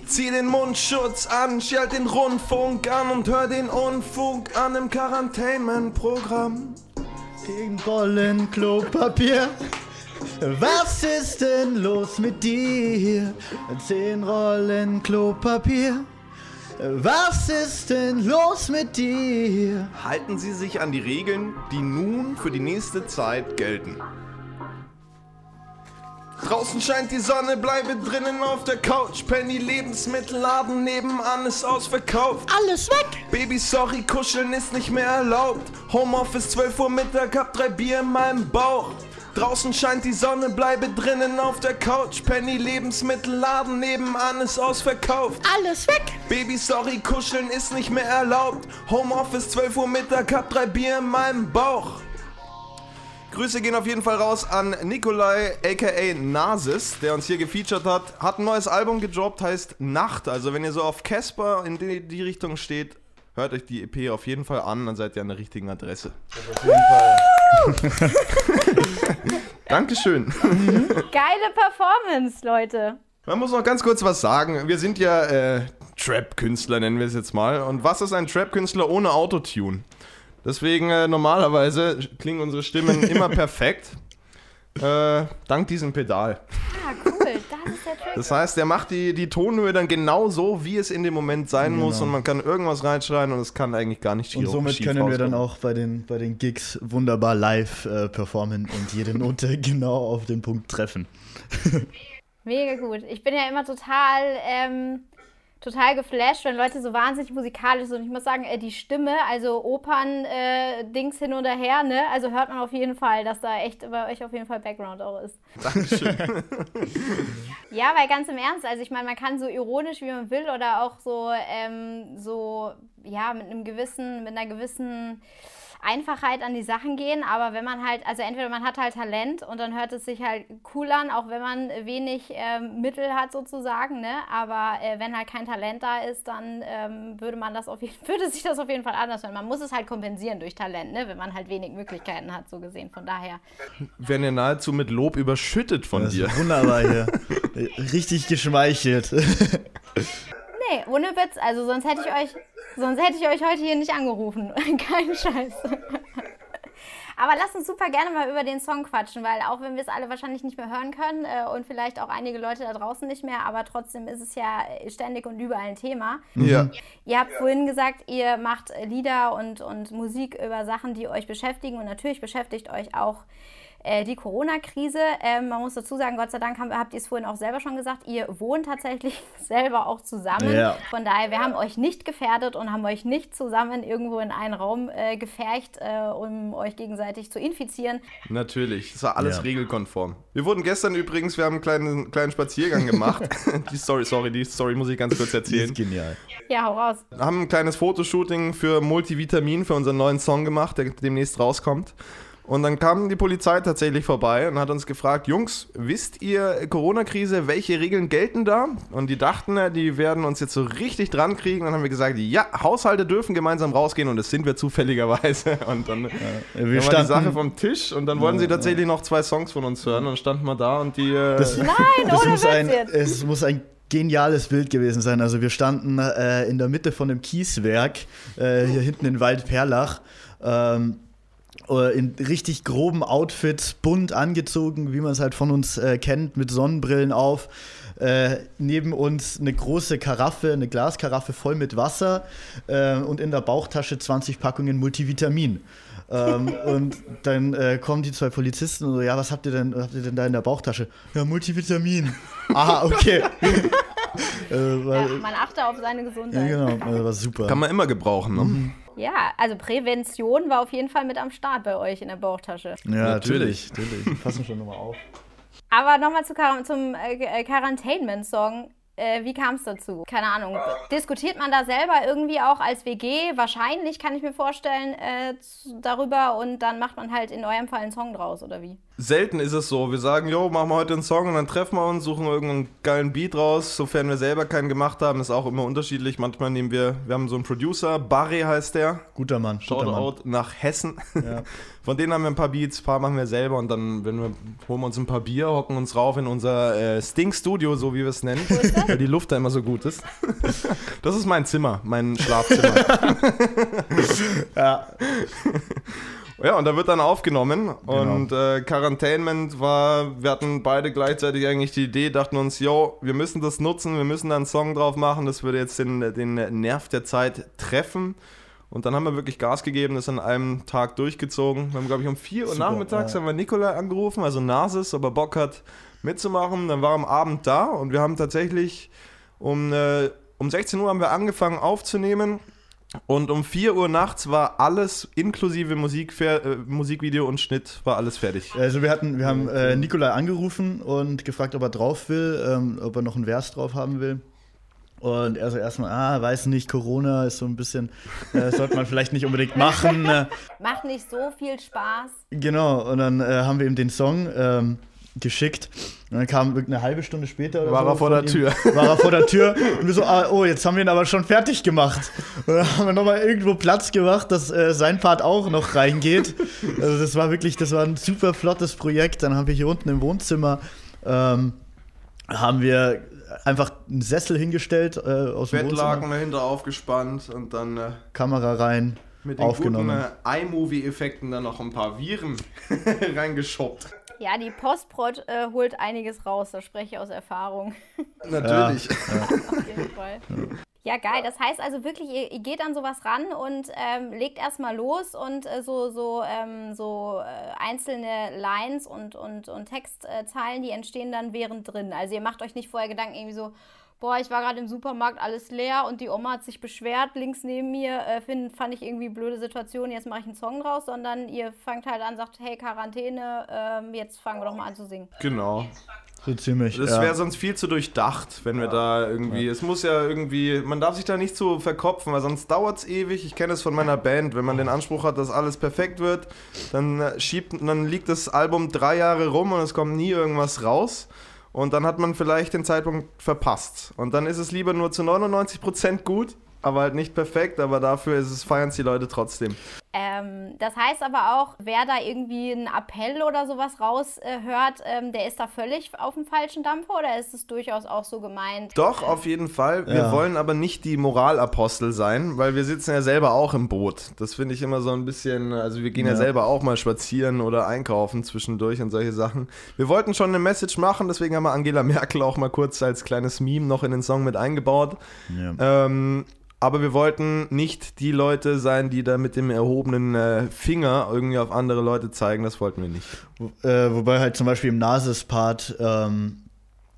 S1: Zieh den Mundschutz an, schalt den Rundfunk an und hör den Unfug an im Quarantainment-Programm.
S2: Gegen Rollen Klopapier. Was ist denn los mit dir? Zehn Rollen Klopapier. Was ist denn los mit dir?
S1: Halten Sie sich an die Regeln, die nun für die nächste Zeit gelten. Draußen scheint die Sonne, bleibe drinnen auf der Couch. Penny Lebensmittelladen nebenan ist ausverkauft.
S2: Alles weg!
S1: Baby, sorry, kuscheln ist nicht mehr erlaubt. Homeoffice 12 Uhr Mittag, hab drei Bier in meinem Bauch. Draußen scheint die Sonne, bleibe drinnen auf der Couch. Penny Lebensmittelladen nebenan ist ausverkauft.
S2: Alles weg!
S1: Baby, sorry, kuscheln ist nicht mehr erlaubt. Homeoffice 12 Uhr Mittag, hab drei Bier in meinem Bauch. Grüße gehen auf jeden Fall raus an Nikolai aka Nasis, der uns hier gefeatured hat. Hat ein neues Album gedroppt, heißt Nacht. Also wenn ihr so auf Casper in die, die Richtung steht, hört euch die EP auf jeden Fall an, dann seid ihr an der richtigen Adresse. Dankeschön.
S4: Geile Performance, Leute.
S1: Man muss noch ganz kurz was sagen. Wir sind ja äh, Trap-Künstler, nennen wir es jetzt mal. Und was ist ein Trap-Künstler ohne Autotune? Deswegen äh, normalerweise klingen unsere Stimmen immer perfekt. Äh, dank diesem Pedal.
S4: Ah, cool. Das ist der Trick.
S1: Das heißt, er macht die, die Tonhöhe dann genau so, wie es in dem Moment sein muss und man kann irgendwas reinschreien und es kann eigentlich gar nicht
S2: Und
S1: schief-
S2: somit
S1: schief
S2: können wir dann auch bei den, bei den Gigs wunderbar live äh, performen und jede Note genau auf den Punkt treffen.
S4: Mega gut. Ich bin ja immer total, ähm, total geflasht, wenn Leute so wahnsinnig musikalisch sind. Und ich muss sagen, äh, die Stimme, also Opern-Dings hin und her, ne? Also hört man auf jeden Fall, dass da echt bei euch auf jeden Fall Background auch ist.
S1: Dankeschön.
S4: Ja, weil ganz im Ernst, also ich meine, man kann so ironisch, wie man will, oder auch so, ähm, so, ja, mit einem gewissen, mit einer gewissen Einfachheit an die Sachen gehen, aber wenn man halt, also entweder man hat halt Talent und dann hört es sich halt cool an, auch wenn man wenig ähm, Mittel hat sozusagen, ne? Aber äh, wenn halt kein Talent da ist, dann ähm, würde man das auf jeden, würde sich das auf jeden Fall anders hören. Man muss es halt kompensieren durch Talent, ne? Wenn man halt wenig Möglichkeiten hat, so gesehen. Von daher.
S1: Werden ja nahezu mit Lob überschüttet von
S2: Das
S1: dir.
S2: ist wunderbar hier. Richtig geschmeichelt.
S4: Nee, ohne Witz. Also sonst hätte ich euch, sonst hätte ich euch heute hier nicht angerufen. Kein Scheiß. Aber lasst uns super gerne mal über den Song quatschen, weil auch wenn wir es alle wahrscheinlich nicht mehr hören können äh, und vielleicht auch einige Leute da draußen nicht mehr, aber trotzdem ist es ja ständig und überall ein Thema.
S1: Ja.
S4: Ihr habt vorhin gesagt, ihr macht Lieder und, und Musik über Sachen, die euch beschäftigen und natürlich beschäftigt euch auch äh, die Corona-Krise. Ähm, man muss dazu sagen, Gott sei Dank haben, habt ihr es vorhin auch selber schon gesagt, ihr wohnt tatsächlich selber auch zusammen.
S2: Ja.
S4: Von daher, wir haben euch nicht gefährdet und haben euch nicht zusammen irgendwo in einen Raum äh, gefercht, äh, um euch gegenseitig zu infizieren.
S1: Natürlich, das war alles
S2: Ja.
S1: regelkonform. Wir wurden gestern übrigens, wir haben einen kleinen, kleinen Spaziergang gemacht. die Story, sorry, die Story muss ich ganz kurz
S2: Die
S1: erzählen.
S2: ist genial.
S4: Ja, hau raus.
S1: haben ein kleines Fotoshooting für Multivitamin, für unseren neuen Song gemacht, der demnächst rauskommt. Und dann kam die Polizei tatsächlich vorbei und hat uns gefragt, Jungs, wisst ihr Corona-Krise, welche Regeln gelten da? Und die dachten, äh, die werden uns jetzt so richtig dran kriegen. Und dann haben wir gesagt, ja, Haushalte dürfen gemeinsam rausgehen und das sind wir zufälligerweise. Und dann,
S2: wir
S1: dann war die
S2: standen-
S1: Sache vom Tisch und dann wollten sie tatsächlich noch zwei Songs von uns hören. Und dann standen wir da und die... Äh,
S2: Das,
S4: Nein,
S2: das muss ein,
S4: jetzt.
S2: es muss ein geniales Bild gewesen sein. Also wir standen äh, in der Mitte von dem Kieswerk, äh, hier hinten in Waldperlach. Ähm, äh, in richtig groben Outfits, bunt angezogen, wie man es halt von uns äh, kennt, mit Sonnenbrillen auf. Äh, neben uns eine große Karaffe, eine Glaskaraffe voll mit Wasser äh, und in der Bauchtasche 20 Packungen Multivitamin. ähm, und dann äh, kommen die zwei Polizisten und so, ja, was habt ihr denn, was habt ihr denn da in der Bauchtasche? Ja, Multivitamin. Aha, okay. äh,
S4: Ja,
S2: war,
S4: man achte auf seine
S2: ja,
S4: Gesundheit.
S2: genau, äh, war super.
S1: kann man immer gebrauchen, ne?
S4: Ja, also Prävention war auf jeden Fall mit am Start bei euch in der Bauchtasche.
S2: ja,
S1: Natürlich.
S2: natürlich. Passen schon nochmal auf.
S4: Aber nochmal zu, Quar- zum äh, äh, Quarantainment-Song. Äh, wie kam es dazu? Keine Ahnung. Diskutiert man da selber irgendwie auch als WG? Wahrscheinlich kann ich mir vorstellen äh, darüber und dann macht man halt in eurem Fall einen Song draus oder wie?
S1: Selten ist es so. Wir sagen, jo, machen wir heute einen Song und dann treffen wir uns, suchen irgendeinen geilen Beat raus. Sofern wir selber keinen gemacht haben, ist auch immer unterschiedlich. Manchmal nehmen wir, wir haben so einen Producer, Barry heißt der.
S2: Guter Mann. Guter Mann.
S1: Shoutout nach Hessen.
S2: Ja.
S1: Von denen haben wir ein paar Beats, ein paar machen wir selber und dann wenn wir, holen wir uns ein paar Bier, hocken uns rauf in unser äh, Stink-Studio, so wie wir es nennen, weil die Luft da immer so gut ist. Das ist mein Zimmer, mein Schlafzimmer.
S2: Ja,
S1: Ja, und da wird dann aufgenommen und äh, Quarantainment war, wir hatten beide gleichzeitig eigentlich die Idee, dachten uns, yo, wir müssen das nutzen, wir müssen da einen Song drauf machen, das würde jetzt den, den Nerv der Zeit treffen. Und dann haben wir wirklich Gas gegeben, das an einem Tag durchgezogen. Wir haben, glaube ich, um 4 Uhr nachmittags
S2: ja.
S1: haben wir Nikolai angerufen, also Nasis, ob er Bock hat mitzumachen. Dann war er am Abend da und wir haben tatsächlich um, äh, um 16 Uhr haben wir angefangen aufzunehmen. Und um 4 Uhr nachts war alles inklusive Musik, äh, Musikvideo und Schnitt war alles fertig.
S2: also wir hatten, wir haben äh, Nikolai angerufen und gefragt, ob er drauf will, ähm, ob er noch einen Vers drauf haben will. Und er so erstmal, ah, weiß nicht, Corona ist so ein bisschen, äh, sollte man vielleicht nicht unbedingt machen. Äh,
S4: Macht nicht so viel Spaß.
S2: genau, und dann äh, haben wir ihm den Song ähm, geschickt. Und dann kam eine halbe Stunde später oder
S1: War
S2: so
S1: er vor der Tür.
S2: War er vor der Tür. Und wir so, ah, oh, jetzt haben wir ihn aber schon fertig gemacht. Und dann haben wir nochmal irgendwo Platz gemacht, dass äh, sein Part auch noch reingeht. Also das war wirklich, das war ein super flottes Projekt. Dann haben wir hier unten im Wohnzimmer, ähm, haben wir einfach einen Sessel hingestellt äh, aus dem
S1: Bettlaken
S2: Wohnzimmer,
S1: dahinter aufgespannt und dann äh,
S2: Kamera rein,
S1: mit den
S2: aufgenommen.
S1: guten äh, iMovie-Effekten dann noch ein paar Viren reingeschoppt.
S4: Ja, die Postprod äh, holt einiges raus, da spreche ich aus Erfahrung.
S1: Natürlich.
S4: Auf jeden Fall. Ja, geil. Das heißt also wirklich, ihr, ihr geht an sowas ran und ähm, legt erstmal los und äh, so, so, ähm, so äh, einzelne Lines und, und, und Textzeilen, die entstehen dann während drin. Also ihr macht euch nicht vorher Gedanken irgendwie so, boah, ich war gerade im Supermarkt, alles leer und die Oma hat sich beschwert, links neben mir, äh, find, fand ich irgendwie blöde Situation, jetzt mache ich einen Song draus, sondern ihr fangt halt an, sagt, hey, Quarantäne, ähm, jetzt fangen wir doch mal an zu singen.
S1: Genau.
S2: So ziemlich.
S1: Das
S2: ja.
S1: wäre sonst viel zu durchdacht, wenn wir da irgendwie. Es muss ja irgendwie. Man darf sich da nicht zu verkopfen, weil sonst dauert es ewig. Ich kenne es von meiner Band. Wenn man den Anspruch hat, dass alles perfekt wird, dann äh, schiebt, dann liegt das Album drei Jahre rum und es kommt nie irgendwas raus. Und dann hat man vielleicht den Zeitpunkt verpasst. Und dann ist es lieber nur zu 99% gut, aber halt nicht perfekt, aber dafür ist es, feiern es die Leute trotzdem.
S4: Ähm, das heißt aber auch, wer da irgendwie einen Appell oder sowas raushört, äh, hört, ähm, der ist da völlig auf dem falschen Dampfer oder ist es durchaus auch so gemeint?
S1: Doch, auf jeden Fall. Wir
S2: Ja.
S1: wollen aber nicht die Moralapostel sein, weil wir sitzen ja selber auch im Boot. Das finde ich immer so ein bisschen, also wir gehen ja.
S2: Ja.
S1: selber auch mal spazieren oder einkaufen zwischendurch und solche Sachen. Wir wollten schon eine Message machen, deswegen haben wir Angela Merkel auch mal kurz als kleines Meme noch in den Song mit eingebaut.
S2: Ja.
S1: Ähm, aber wir wollten nicht die Leute sein, die da mit dem erhobenen äh, Finger irgendwie auf andere Leute zeigen. Das wollten wir nicht.
S2: Äh, wobei halt zum Beispiel im Nasis-Part ähm,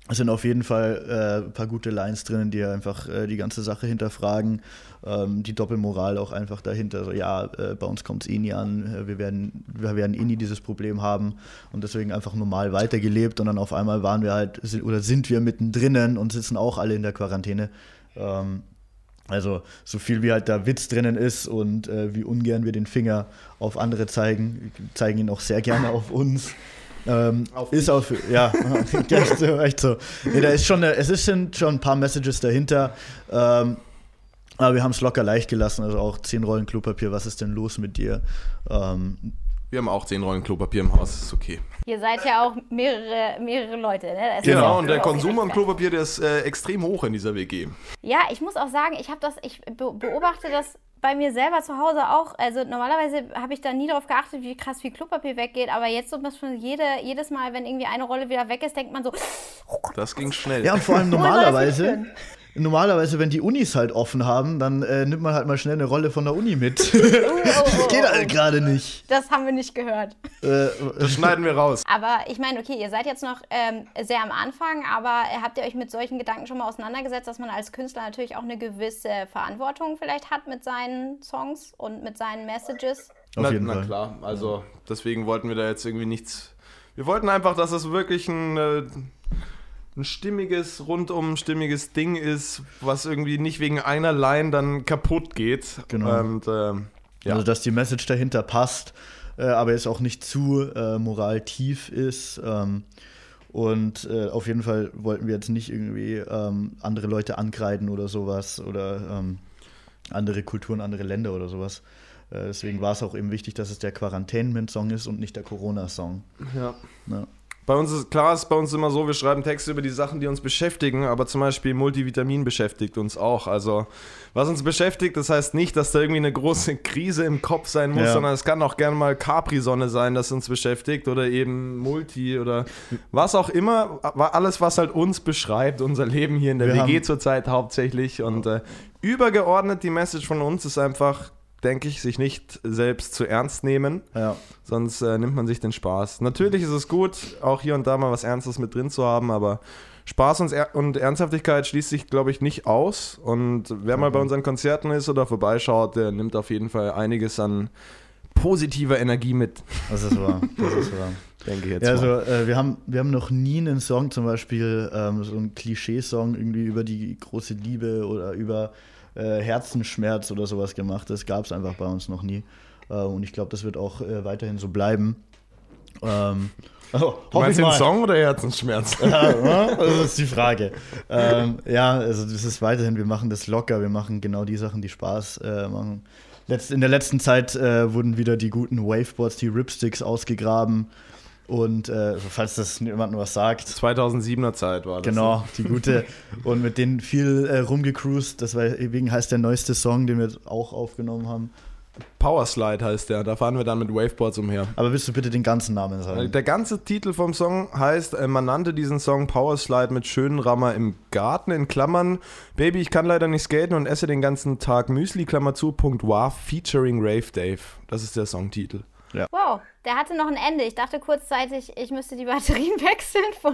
S2: sind auf jeden Fall äh, ein paar gute Lines drin, die einfach äh, die ganze Sache hinterfragen. Ähm, die Doppelmoral auch einfach dahinter. So, ja, äh, bei uns kommt es eh nie an. äh, Wir werden, wir werden eh nie dieses Problem haben und deswegen einfach normal weitergelebt. Und dann auf einmal waren wir halt, oder sind wir mittendrin und sitzen auch alle in der Quarantäne. Ähm, Also so viel wie halt da Witz drinnen ist und äh, wie ungern wir den Finger auf andere zeigen, wir zeigen ihn auch sehr gerne auf uns. Ähm, ist auf, ja, echt so. Echt so. Nee, da ist schon, eine, es ist- sind schon ein paar Messages dahinter. Ähm, aber wir haben es locker leicht gelassen, also auch 10 Rollen Klopapier, was ist denn los mit dir? Ähm,
S1: Wir haben auch 10 Rollen Klopapier im Haus, ist okay.
S4: Ihr seid ja auch mehrere, mehrere Leute. Ne?
S1: Genau,
S4: ja
S1: und der Konsum an. Klopapier, der ist äh, extrem hoch in dieser WG.
S4: Ja, ich muss auch sagen, ich habe das, ich be beobachte das bei mir selber zu Hause auch. Also normalerweise habe ich da nie darauf geachtet, wie krass viel Klopapier weggeht, aber jetzt so muss man jede, jedes Mal, wenn irgendwie eine Rolle wieder weg ist, denkt man so, oh Gott,
S1: Das ging schnell.
S2: ja, und vor allem normalerweise? Normalerweise, wenn die Unis halt offen haben, dann äh, nimmt man halt mal schnell eine Rolle von der Uni mit.
S4: oh, oh,
S2: Das geht
S4: oh,
S2: halt gerade nicht.
S4: das haben wir nicht gehört.
S2: Äh,
S1: Das schneiden wir raus.
S4: Aber ich meine, okay, ihr seid jetzt noch ähm, sehr am Anfang, aber habt ihr euch mit solchen Gedanken schon mal auseinandergesetzt, dass man als Künstler natürlich auch eine gewisse Verantwortung vielleicht hat mit seinen Songs und mit seinen Messages?
S2: auf
S1: na,
S2: jeden
S1: na
S2: Fall.
S1: klar, also deswegen wollten wir da jetzt irgendwie nichts. Wir wollten einfach, dass es wirklich ein, äh, ein stimmiges, rundum stimmiges Ding ist, was irgendwie nicht wegen einer Line dann kaputt geht.
S2: Genau.
S1: Und ähm, ja.
S2: Also, dass die Message dahinter passt, äh, aber es auch nicht zu äh, moraltief ist. Ähm, und äh, auf jeden Fall wollten wir jetzt nicht irgendwie ähm, andere Leute ankreiden oder sowas oder ähm, andere Kulturen, andere Länder oder sowas. Äh, deswegen war es auch eben wichtig, dass es der Quarantainment-Song ist und nicht der Corona-Song.
S1: ja.
S2: Ja.
S1: Bei uns ist klar, ist bei uns immer so, wir schreiben Texte über die Sachen, die uns beschäftigen, aber zum Beispiel Multivitamin beschäftigt uns auch. Also, was uns beschäftigt, das heißt nicht, dass da irgendwie eine große Krise im Kopf sein muss,
S2: Ja.
S1: sondern es kann auch gerne mal Capri-Sonne sein, das uns beschäftigt oder eben Multi oder was auch immer. Alles, was halt uns beschreibt, unser Leben hier in der
S2: Wir
S1: WG zurzeit hauptsächlich. Und äh, übergeordnet die Message von uns ist einfach, denke ich, sich nicht selbst zu ernst nehmen.
S2: Ja.
S1: Sonst äh, nimmt man sich den Spaß. Natürlich ist es gut, auch hier und da mal was Ernstes mit drin zu haben, aber Spaß und, Er- und Ernsthaftigkeit schließt sich, glaube ich, nicht aus. Und wer mal bei unseren Konzerten ist oder vorbeischaut, der nimmt auf jeden Fall einiges an positiver Energie mit,
S2: Das ist wahr. Das ist wahr.
S1: denke ich jetzt
S2: Ja, also äh, wir, haben, wir haben noch nie einen Song, zum Beispiel ähm, so einen Klischee-Song irgendwie über die große Liebe oder über äh, Herzensschmerz oder sowas gemacht. Das gab es einfach bei uns noch nie. Äh, und ich glaube, das wird auch äh, weiterhin so bleiben. Ähm, oh,
S1: Du meinst den. Song oder Herzensschmerz?
S2: Ja, das ist die Frage. ähm, ja, also das ist weiterhin, wir machen das locker, wir machen genau die Sachen, die Spaß äh, machen. Letzt, in der letzten Zeit äh, wurden wieder die guten Waveboards, die Ripsticks ausgegraben. Und äh, falls das jemandem was sagt,
S1: 2007er Zeit war das.
S2: genau, die gute. Und mit denen viel äh, rumgecruised. Deswegen heißt der neueste Song, den wir auch aufgenommen haben.
S1: Powerslide heißt der. Da fahren wir dann mit Waveboards umher.
S2: Aber willst du bitte den ganzen Namen sagen?
S1: Der ganze Titel vom Song heißt, äh, man nannte diesen Song Powerslide mit schönen Rammer im Garten, in Klammern, Baby, ich kann leider nicht skaten und esse den ganzen Tag Müsli, Klammer zu, Punkt wow, featuring Rave Dave. Das ist der Songtitel.
S4: Wow, der hatte noch ein Ende. Ich dachte kurzzeitig, ich müsste die Batterien wechseln. Von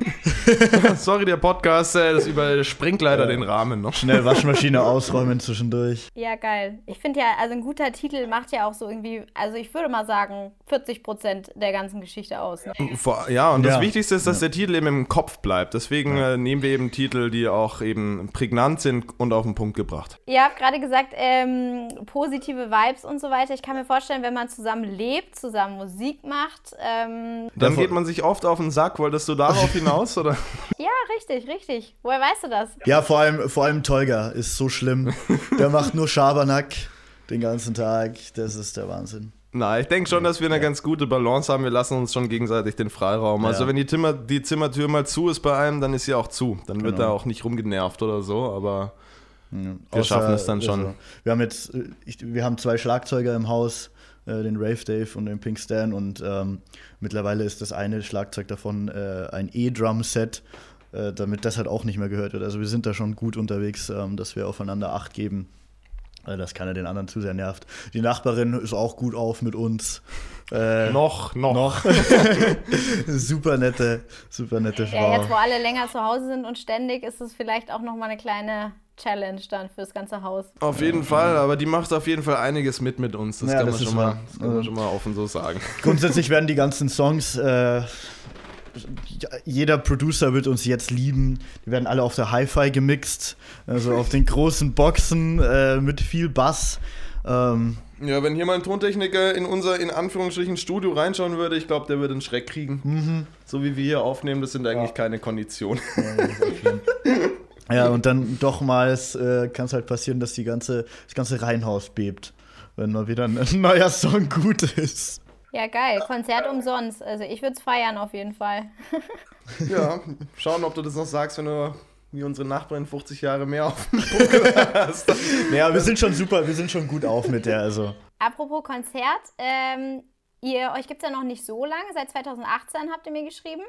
S1: Sorry, der Podcast, äh, das überspringt leider den Rahmen noch.
S2: Schnell Waschmaschine ausräumen zwischendurch.
S4: ja, geil. Ich finde ja, also ein guter Titel macht ja auch so irgendwie, also ich würde mal sagen, 40 Prozent der ganzen Geschichte aus. Ne?
S1: Vor, ja, und das
S2: Ja.
S1: Wichtigste ist, dass der Titel eben im Kopf bleibt. Deswegen äh, nehmen wir eben Titel, die auch eben prägnant sind und auf den Punkt gebracht.
S4: Ihr habt gerade gesagt, ähm, positive Vibes und so weiter. Ich kann mir vorstellen, wenn man zusammen lebt, zusammen Musik macht. Ähm,
S1: Dann geht man sich oft auf den Sack. Wolltest du darauf hinaus, oder?
S4: ja, richtig, richtig. Woher weißt du das?
S2: Ja, vor allem, vor allem Tolga ist so schlimm. Der macht nur Schabernack den ganzen Tag. Das ist der Wahnsinn.
S1: Na, ich denke schon, dass wir eine ganz gute Balance haben. Wir lassen uns schon gegenseitig den Freiraum. Also
S2: Ja.
S1: wenn die, Zimmer, die Zimmertür mal zu ist bei einem, dann ist sie auch zu. Dann wird
S2: Genau.
S1: er auch nicht rumgenervt oder so, aber
S2: Wir
S1: Wir schaffen es dann schon.
S2: wir haben jetzt, ich, wir haben zwei Schlagzeuger im Haus, äh, den Rave Dave und den Pink Stan und ähm, mittlerweile ist das eine Schlagzeug davon äh, ein E-Drum-Set, äh, damit das halt auch nicht mehr gehört wird. Also wir sind da schon gut unterwegs, ähm, dass wir aufeinander Acht geben. Äh, dass keiner den anderen zu sehr nervt. Die Nachbarin ist auch gut auf mit uns. Äh,
S1: noch, noch.
S2: noch. super nette, super nette Frau.
S4: Ja, jetzt wo alle länger zu Hause sind und ständig, ist es vielleicht auch nochmal eine kleine Challenge dann fürs ganze Haus.
S1: Auf jeden Fall, aber die macht auf jeden Fall einiges mit mit uns. Das,
S2: Ja,
S1: kann,
S2: das
S1: man schon, mal, das kann man schon mal offen so sagen.
S2: Grundsätzlich werden die ganzen Songs äh, jeder Producer wird uns jetzt lieben. Die werden alle auf der Hi-Fi gemixt, also auf den großen Boxen äh, mit viel Bass. Ähm,
S1: Ja, wenn hier mal ein Tontechniker in unser, in Anführungsstrichen, Studio reinschauen würde, ich glaube, der würde einen Schreck kriegen.
S2: Mhm.
S1: So wie wir hier aufnehmen, das sind eigentlich keine Konditionen.
S2: ja, und dann doch mal äh, kann es halt passieren, dass die ganze, das ganze Reihenhaus bebt, wenn mal wieder ein neuer Song gut ist.
S4: Ja, geil. Konzert umsonst. Also ich würde es feiern auf jeden Fall.
S1: ja, schauen, ob du das noch sagst, wenn du wie unsere Nachbarin 50 Jahre mehr auf dem Buckel hast.
S2: Naja, wir sind schon super, wir sind schon gut auf mit der, also.
S4: Apropos Konzert, ähm, ihr, euch gibt es ja noch nicht so lange, seit 2018 habt ihr mir geschrieben.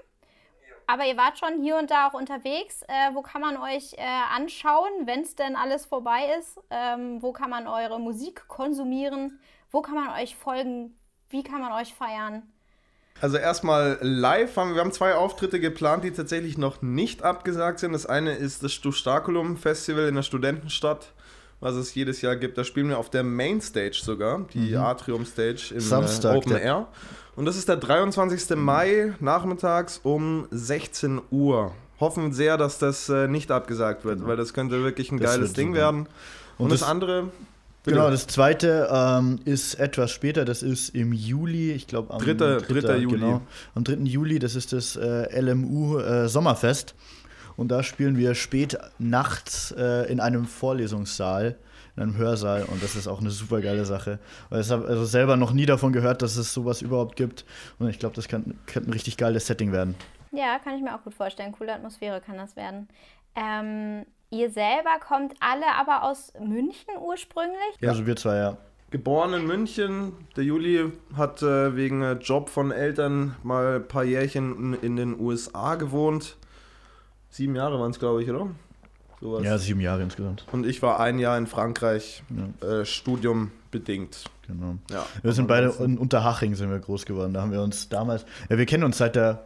S4: Aber ihr wart schon hier und da auch unterwegs. Äh, wo kann man euch äh, anschauen, wenn es denn alles vorbei ist? Ähm, wo kann man eure Musik konsumieren? Wo kann man euch folgen? Wie kann man euch feiern?
S1: Also erstmal live haben wir haben zwei Auftritte geplant, die tatsächlich noch nicht abgesagt sind. Das eine ist das Stustakulum Festival in der Studentenstadt, was es jedes Jahr gibt. Da spielen wir auf der Mainstage sogar, die Atrium Stage im
S2: Samstag,
S1: äh, Open
S2: der-
S1: Air. Und das ist der 23. Mai nachmittags um 16 Uhr. Hoffen sehr, dass das äh, nicht abgesagt wird, weil das könnte wirklich ein
S2: Das
S1: geiles Ding
S2: super.
S1: werden. Und,
S2: Und
S1: das,
S2: das-
S1: andere Bitte.
S2: Genau, das zweite ähm, ist etwas später, das ist im Juli, ich glaube am
S1: Dritter- dritter Juli.
S2: Genau, am 3. Juli, das ist das äh, LMU äh, Sommerfest. Und da spielen wir spät nachts äh, in einem Vorlesungssaal, in einem Hörsaal. Und das ist auch eine super geile Sache. Weil ich habe also selber noch nie davon gehört, dass es sowas überhaupt gibt. Und ich glaube, das kann, könnte ein richtig geiles Setting werden.
S4: Ja, kann ich mir auch gut vorstellen. Coole Atmosphäre kann das werden. Ähm, ihr selber kommt alle aber aus München ursprünglich.
S1: Ja.
S2: Also wir zwei, ja.
S1: Geboren in München. Der Juli hat äh, wegen äh, Job von Eltern mal ein paar Jährchen in, in den USA gewohnt. Sieben Jahre waren es, glaube ich, oder? Sowas.
S2: Ja, sieben Jahre insgesamt.
S1: Und ich war ein Jahr in Frankreich, äh, Studium bedingt.
S2: Genau.
S1: Ja.
S2: Wir sind beide in Unterhaching sind wir groß geworden. Da haben wir uns damals. Ja, wir kennen uns seit der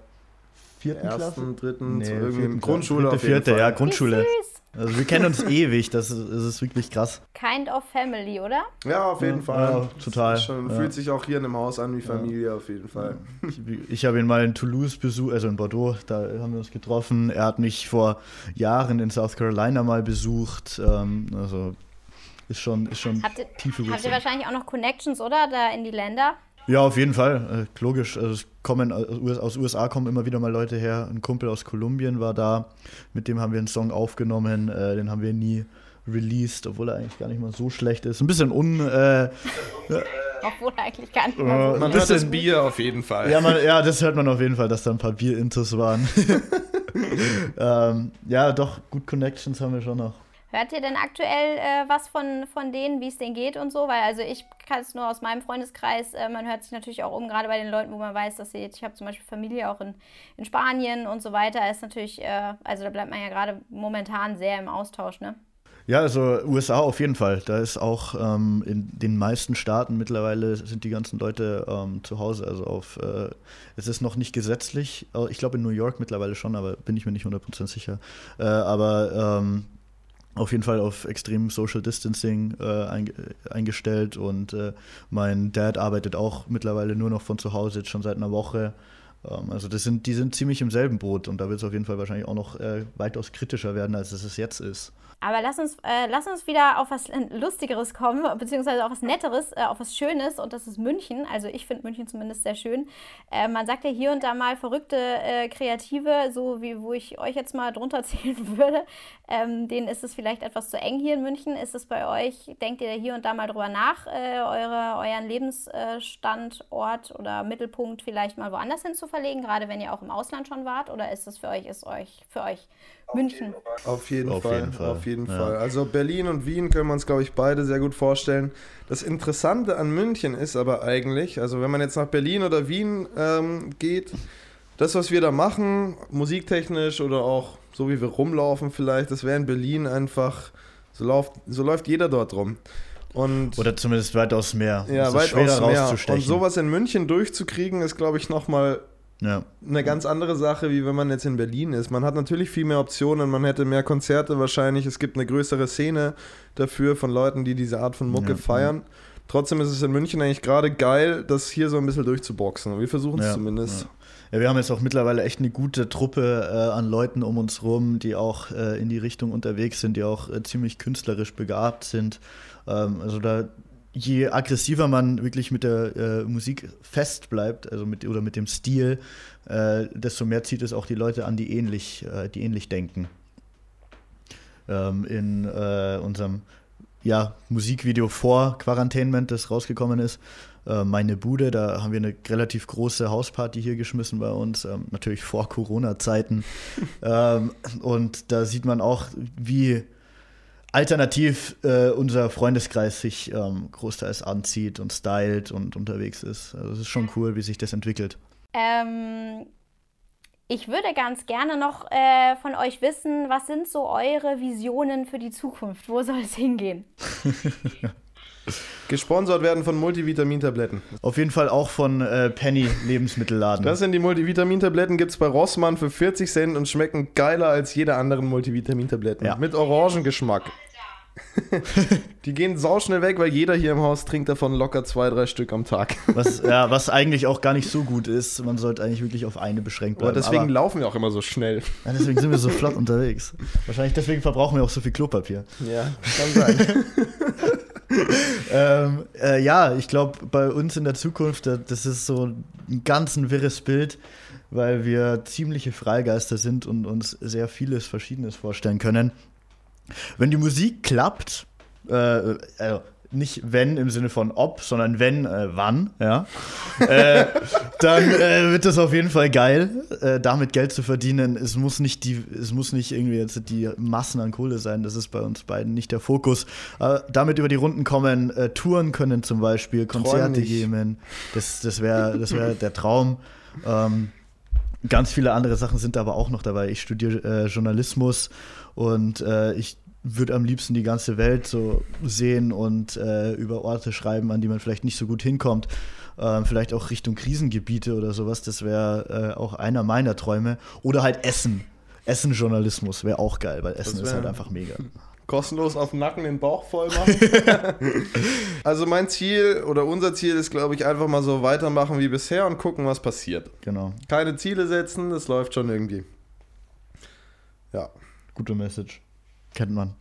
S2: vierten Klasse.
S1: Ersten, dritten,
S2: Nee,
S1: irgendwie
S2: vierten
S1: in
S2: Klasse.
S1: Grundschule
S2: Dritte,
S1: auf jeden
S2: vierte,
S1: Fall.
S2: ja,
S4: Wie
S2: Grundschule.
S4: süß.
S2: Also wir kennen uns ewig, das ist, das ist wirklich krass.
S4: Kind of Family, oder?
S1: Ja, auf jeden
S2: Ja,
S1: Fall.
S2: ja, total,
S1: Schon,
S2: ja.
S1: Fühlt sich auch hier in dem Haus an wie Familie auf jeden Fall.
S2: Ich, ich habe ihn mal in Toulouse besucht, also in Bordeaux, da haben wir uns getroffen. Er hat mich vor Jahren in South Carolina mal besucht. Ähm, also ist schon, ist schon
S4: Habt ihr,
S2: tiefe
S4: habt ihr
S2: Wurzeln.
S4: wahrscheinlich auch noch Connections, oder? Da in die Länder?
S2: Ja, auf jeden Fall, äh, logisch. Also es kommen aus US- aus USA kommen immer wieder mal Leute her. Ein Kumpel aus Kolumbien war da, mit dem haben wir einen Song aufgenommen, äh, den haben wir nie released, obwohl er eigentlich gar nicht mal so schlecht ist. Ein bisschen un, äh,
S4: Obwohl eigentlich gar nicht mal so.
S1: Man hört das Bier auf jeden Fall.
S2: ja, man, ja, das hört man auf jeden Fall, dass da ein paar Bier-Intos waren. ähm, ja, doch, gut Connections haben wir schon noch.
S4: Hört ihr denn aktuell äh, was von, von denen, wie es denen geht und so? Weil also ich kann es nur aus meinem Freundeskreis, äh, man hört sich natürlich auch um, gerade bei den Leuten, wo man weiß, dass sie, ich habe zum Beispiel Familie auch in, in Spanien und so weiter, ist natürlich, äh, also da bleibt man ja gerade momentan sehr im Austausch, ne?
S2: Ja, also USA auf jeden Fall. Da ist auch ähm, in den meisten Staaten mittlerweile sind die ganzen Leute ähm, zu Hause. Also auf, äh, es ist noch nicht gesetzlich. Äh, Ich glaube in New York mittlerweile schon, aber bin ich mir nicht 100% sicher. Äh, aber ähm, auf jeden Fall auf extrem Social Distancing äh, einge eingestellt und äh, mein Dad arbeitet auch mittlerweile nur noch von zu Hause, jetzt schon seit einer Woche. Ähm, also das sind, die sind ziemlich im selben Boot und da wird es auf jeden Fall wahrscheinlich auch noch äh, weitaus kritischer werden, als es jetzt ist.
S4: Aber lass uns, äh, lass uns wieder auf was Lustigeres kommen, beziehungsweise auf was Netteres, äh, auf was Schönes und das ist München. Also ich finde München zumindest sehr schön. Äh, man sagt ja hier und da mal verrückte äh, Kreative, so wie wo ich euch jetzt mal drunter zählen würde. Ähm, denen ist es vielleicht etwas zu eng hier in München. Ist es bei euch, denkt ihr hier und da mal drüber nach, äh, eure, euren Lebensstandort oder Mittelpunkt vielleicht mal woanders hin zu verlegen, gerade wenn ihr auch im Ausland schon wart? Oder ist das für euch, ist euch für euch München?
S1: Auf jeden
S2: Auf
S1: Fall.
S2: jeden Fall.
S1: Auf jeden
S2: Ja.
S1: Fall. Also Berlin und Wien können wir uns, glaube ich, beide sehr gut vorstellen. Das Interessante an München ist aber eigentlich, also wenn man jetzt nach Berlin oder Wien ähm, geht, das, was wir da machen, musiktechnisch oder auch so wie wir rumlaufen vielleicht, das wäre in Berlin einfach, so läuft, so läuft jeder dort rum. Und
S2: Oder zumindest weitaus mehr.
S1: ja,
S2: Es ist
S1: weitaus
S2: schwerer
S1: mehr. Und sowas in München durchzukriegen, ist, glaube ich, nochmal
S2: Ja.
S1: eine ganz andere Sache, wie wenn man jetzt in Berlin ist. Man hat natürlich viel mehr Optionen, man hätte mehr Konzerte wahrscheinlich, es gibt eine größere Szene dafür von Leuten, die diese Art von Mucke
S2: Ja,
S1: feiern. Trotzdem ist es in München eigentlich gerade geil, das hier so ein bisschen durchzuboxen. Wir versuchen es
S2: Ja,
S1: zumindest.
S2: Ja, wir haben jetzt auch mittlerweile echt eine gute Truppe äh, an Leuten um uns rum, die auch äh, in die Richtung unterwegs sind, die auch äh, ziemlich künstlerisch begabt sind. Ähm, also da je aggressiver man wirklich mit der äh, Musik fest bleibt, also mit oder mit dem Stil, äh, desto mehr zieht es auch die Leute an, die ähnlich, äh, die ähnlich denken. Ähm, in äh, unserem ja, Musikvideo vor Quarantainment, das rausgekommen ist, äh, meine Bude, da haben wir eine relativ große Hausparty hier geschmissen bei uns, ähm, natürlich vor Corona-Zeiten. ähm, und da sieht man auch, wie alternativ äh, unser Freundeskreis sich ähm, großteils anzieht und stylt und unterwegs ist. Also es ist schon cool, wie sich das entwickelt.
S4: Ähm, ich würde ganz gerne noch äh, von euch wissen, was sind so eure Visionen für die Zukunft? Wo soll es hingehen?
S1: Gesponsert werden von Multivitamintabletten.
S2: Auf jeden Fall auch von äh, Penny Lebensmittelladen.
S1: Das sind die Multivitamintabletten, gibt es bei Rossmann für 40 Cent und schmecken geiler als jede anderen Multivitamintabletten.
S2: Ja.
S1: Mit Orangengeschmack. die gehen sauschnell weg, weil jeder hier im Haus trinkt davon locker zwei, drei Stück am Tag.
S2: was, ja, was eigentlich auch gar nicht so gut ist. Man sollte eigentlich wirklich auf eine beschränkt
S1: Aber
S2: bleiben.
S1: deswegen laufen wir auch immer so schnell.
S2: ja, deswegen sind wir so flott unterwegs. Wahrscheinlich deswegen verbrauchen wir auch so viel Klopapier.
S1: Ja, kann sein.
S2: Ähm, äh, ja, ich glaube, bei uns in der Zukunft, da- das ist so ein ganz ein wirres Bild, weil wir ziemliche Freigeister sind und uns sehr vieles Verschiedenes vorstellen können. Wenn die Musik klappt, äh, also nicht wenn im Sinne von ob, sondern wenn, äh, wann, ja, äh, dann äh, wird das auf jeden Fall geil, äh, damit Geld zu verdienen. Es muss nicht die, es muss nicht irgendwie jetzt die Massen an Kohle sein. Das ist bei uns beiden nicht der Fokus. Aber damit über die Runden kommen, äh, Touren können zum Beispiel, Konzerte geben. Das, das wäre, das wäre der Traum. Ähm, Ganz viele andere Sachen sind aber auch noch dabei. Ich studiere äh, Journalismus und ich würde am liebsten die ganze Welt so sehen und äh, über Orte schreiben, an die man vielleicht nicht so gut hinkommt. Ähm, vielleicht auch Richtung Krisengebiete oder sowas. Das wäre äh, auch einer meiner Träume. Oder halt Essen. Essen-Journalismus wäre auch geil, weil Essen ist halt einfach mega.
S1: Kostenlos auf den Nacken den Bauch voll machen. also mein Ziel oder unser Ziel ist, glaube ich, einfach mal so weitermachen wie bisher und gucken, was passiert.
S2: Genau.
S1: Keine Ziele setzen, das läuft schon irgendwie. Ja.
S2: Gute Message. Kennt man.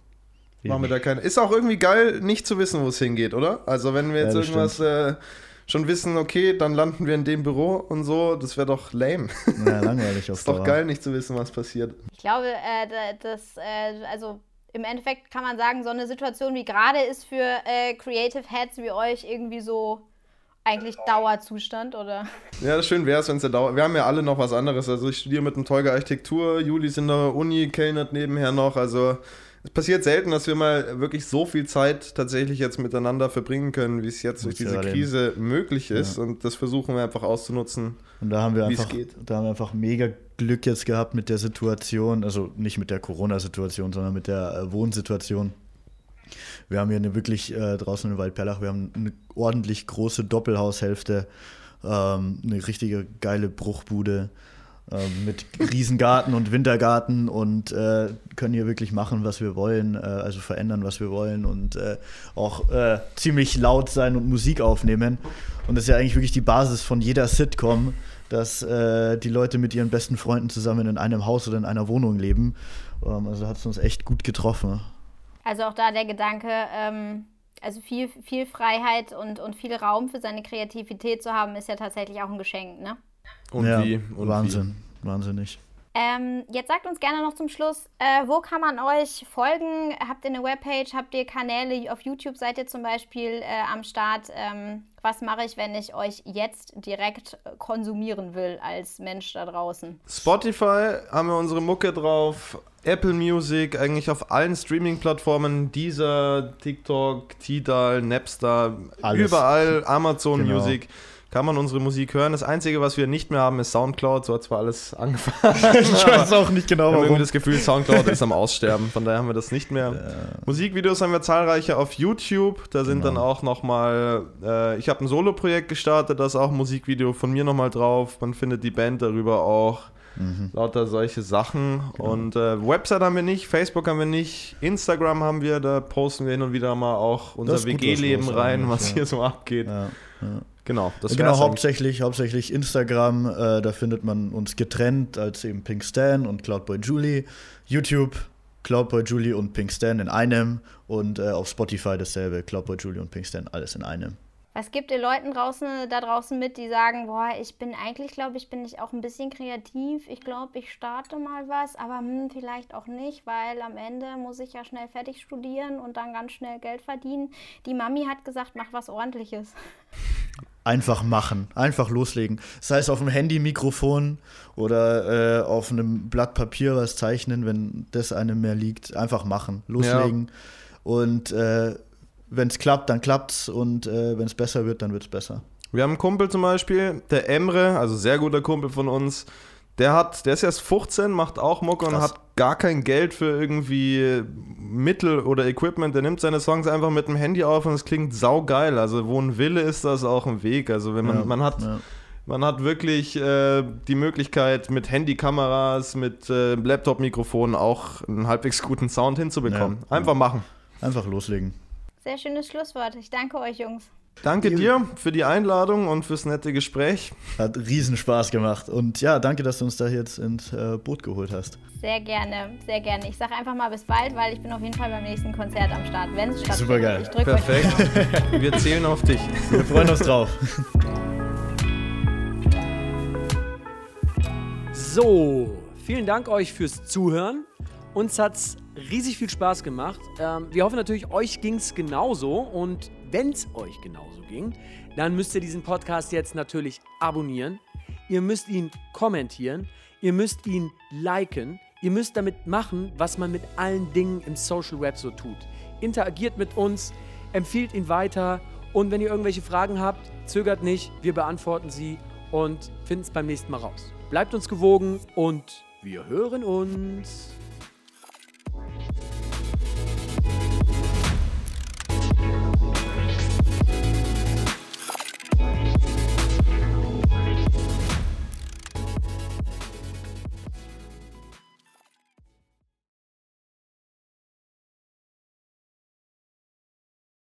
S1: Machen wir da keine. Ist auch irgendwie geil, nicht zu wissen, wo es hingeht, oder? Also wenn wir jetzt
S2: Ja,
S1: irgendwas äh, schon wissen, okay, dann landen wir in dem Büro und so, das wäre doch lame.
S2: Ja, langweilig auf
S1: ist doch geil, nicht zu wissen, was passiert.
S4: Ich glaube, äh, da- das, äh, also im Endeffekt kann man sagen, so eine Situation wie gerade ist für äh, Creative Heads wie euch irgendwie so eigentlich Dauerzustand, oder?
S1: Ja, schön wäre es, wenn es ja dauert. Wir haben ja alle noch was anderes. Also ich studiere mit dem Tolga Architektur, Juli ist in der Uni, kellnert nebenher noch. Also es passiert selten, dass wir mal wirklich so viel Zeit tatsächlich jetzt miteinander verbringen können, wie es jetzt durch
S2: ja
S1: diese
S2: reden.
S1: Krise möglich ist. Und das versuchen wir einfach auszunutzen.
S2: Und da haben wir einfach,
S1: geht.
S2: da haben wir einfach mega Glück jetzt gehabt mit der Situation, also nicht mit der Corona-Situation, sondern mit der äh, Wohnsituation. Wir haben hier eine wirklich äh, draußen in Waldperlach, wir haben eine ordentlich große Doppelhaushälfte, ähm, eine richtige geile Bruchbude ähm, mit Riesengarten und Wintergarten und äh, können hier wirklich machen, was wir wollen, äh, also verändern, was wir wollen und äh, auch äh, ziemlich laut sein und Musik aufnehmen. Und das ist ja eigentlich wirklich die Basis von jeder Sitcom, dass äh, die Leute mit ihren besten Freunden zusammen in einem Haus oder in einer Wohnung leben. Ähm, also hat es uns echt gut getroffen.
S4: Also auch da der Gedanke, ähm, also viel, viel Freiheit und, und viel Raum für seine Kreativität zu haben, ist ja tatsächlich auch ein Geschenk, ne?
S1: Und
S2: ja,
S1: wie? Und
S2: Wahnsinn, wahnsinnig.
S4: Ähm, jetzt sagt uns gerne noch zum Schluss, äh, wo kann man euch folgen? Habt ihr eine Webpage? Habt ihr Kanäle? Auf YouTube seid ihr zum Beispiel äh, am Start. Ähm, was mache ich, wenn ich euch jetzt direkt konsumieren will als Mensch da draußen?
S1: Spotify haben wir unsere Mucke drauf, Apple Music, eigentlich auf allen Streaming-Plattformen, Deezer, TikTok, Tidal, Napster,
S2: Alles.
S1: überall, Amazon
S2: Genau.
S1: Music, kann man unsere Musik hören. Das Einzige, was wir nicht mehr haben, ist Soundcloud. So hat zwar alles angefangen.
S2: ich weiß auch nicht genau,
S1: Wir haben irgendwie
S2: warum.
S1: das Gefühl, Soundcloud ist am Aussterben, von daher haben wir das nicht mehr. Musikvideos haben wir zahlreiche auf YouTube, da sind
S2: Genau.
S1: dann auch nochmal, äh, ich habe ein Solo-Projekt gestartet, da ist auch ein Musikvideo von mir nochmal drauf, man findet die Band darüber auch. Lauter solche Sachen. Und äh, Website haben wir nicht, Facebook haben wir nicht, Instagram haben wir, da posten wir hin und wieder mal auch unser WG-Leben rein, was
S2: ja.
S1: hier so abgeht.
S2: Ja, ja.
S1: Genau, das
S2: genau, hauptsächlich, hauptsächlich Instagram, äh, da findet man uns getrennt als eben Pink Stan und Cloudboy Julie. YouTube, Cloudboy Julie und Pink Stan in einem und äh, auf Spotify dasselbe, Cloudboy Julie und Pink Stan, alles in einem.
S4: Was gibt ihr Leuten draußen, da draußen mit, die sagen, boah, ich bin eigentlich, glaube ich, bin ich auch ein bisschen kreativ. Ich glaube, ich starte mal was, aber hm, vielleicht auch nicht, weil am Ende muss ich ja schnell fertig studieren und dann ganz schnell Geld verdienen. Die Mami hat gesagt, mach was ordentliches.
S2: Einfach machen, einfach loslegen. Sei es auf dem Handy-Mikrofon oder äh, auf einem Blatt Papier was zeichnen, wenn das einem mehr liegt. Einfach machen, loslegen. Und äh, wenn es klappt, dann klappt's und äh, wenn es besser wird, dann wird es besser.
S1: Wir haben einen Kumpel zum Beispiel, der Emre, also sehr guter Kumpel von uns. Der hat, der ist erst 15, macht auch Mucke und hat gar kein Geld für irgendwie Mittel oder Equipment. Der nimmt seine Songs einfach mit dem Handy auf und es klingt saugeil. Also wo ein Wille ist, das auch ein Weg. Also wenn man,
S2: Ja,
S1: man hat,
S2: ja.
S1: man hat wirklich äh, die Möglichkeit mit Handykameras, mit äh, Laptop-Mikrofonen auch einen halbwegs guten Sound hinzubekommen.
S2: Ja.
S1: Einfach machen.
S2: Einfach loslegen.
S4: Sehr schönes Schlusswort. Ich danke euch, Jungs.
S1: Danke dir für die Einladung und fürs nette Gespräch.
S2: Hat riesen Spaß gemacht. Und ja, danke, dass du uns da jetzt ins äh, Boot geholt hast.
S4: Sehr gerne, sehr gerne. Ich sage einfach mal bis bald, weil ich bin auf jeden Fall beim nächsten Konzert am Start, wenn es stattfindet.
S2: Supergeil.
S4: Ich drücke euch die
S1: Perfekt. Wir zählen auf dich.
S2: Wir freuen uns drauf.
S3: So, vielen Dank euch fürs Zuhören. Uns hat's riesig viel Spaß gemacht. Ähm, wir hoffen natürlich, euch ging's genauso. Und wenn's euch genauso ging, dann müsst ihr diesen Podcast jetzt natürlich abonnieren. Ihr müsst ihn kommentieren. Ihr müsst ihn liken. Ihr müsst damit machen, was man mit allen Dingen im Social Web so tut. Interagiert mit uns, empfiehlt ihn weiter. Und wenn ihr irgendwelche Fragen habt, zögert nicht. Wir beantworten sie und finden es beim nächsten Mal raus. Bleibt uns gewogen und wir hören uns.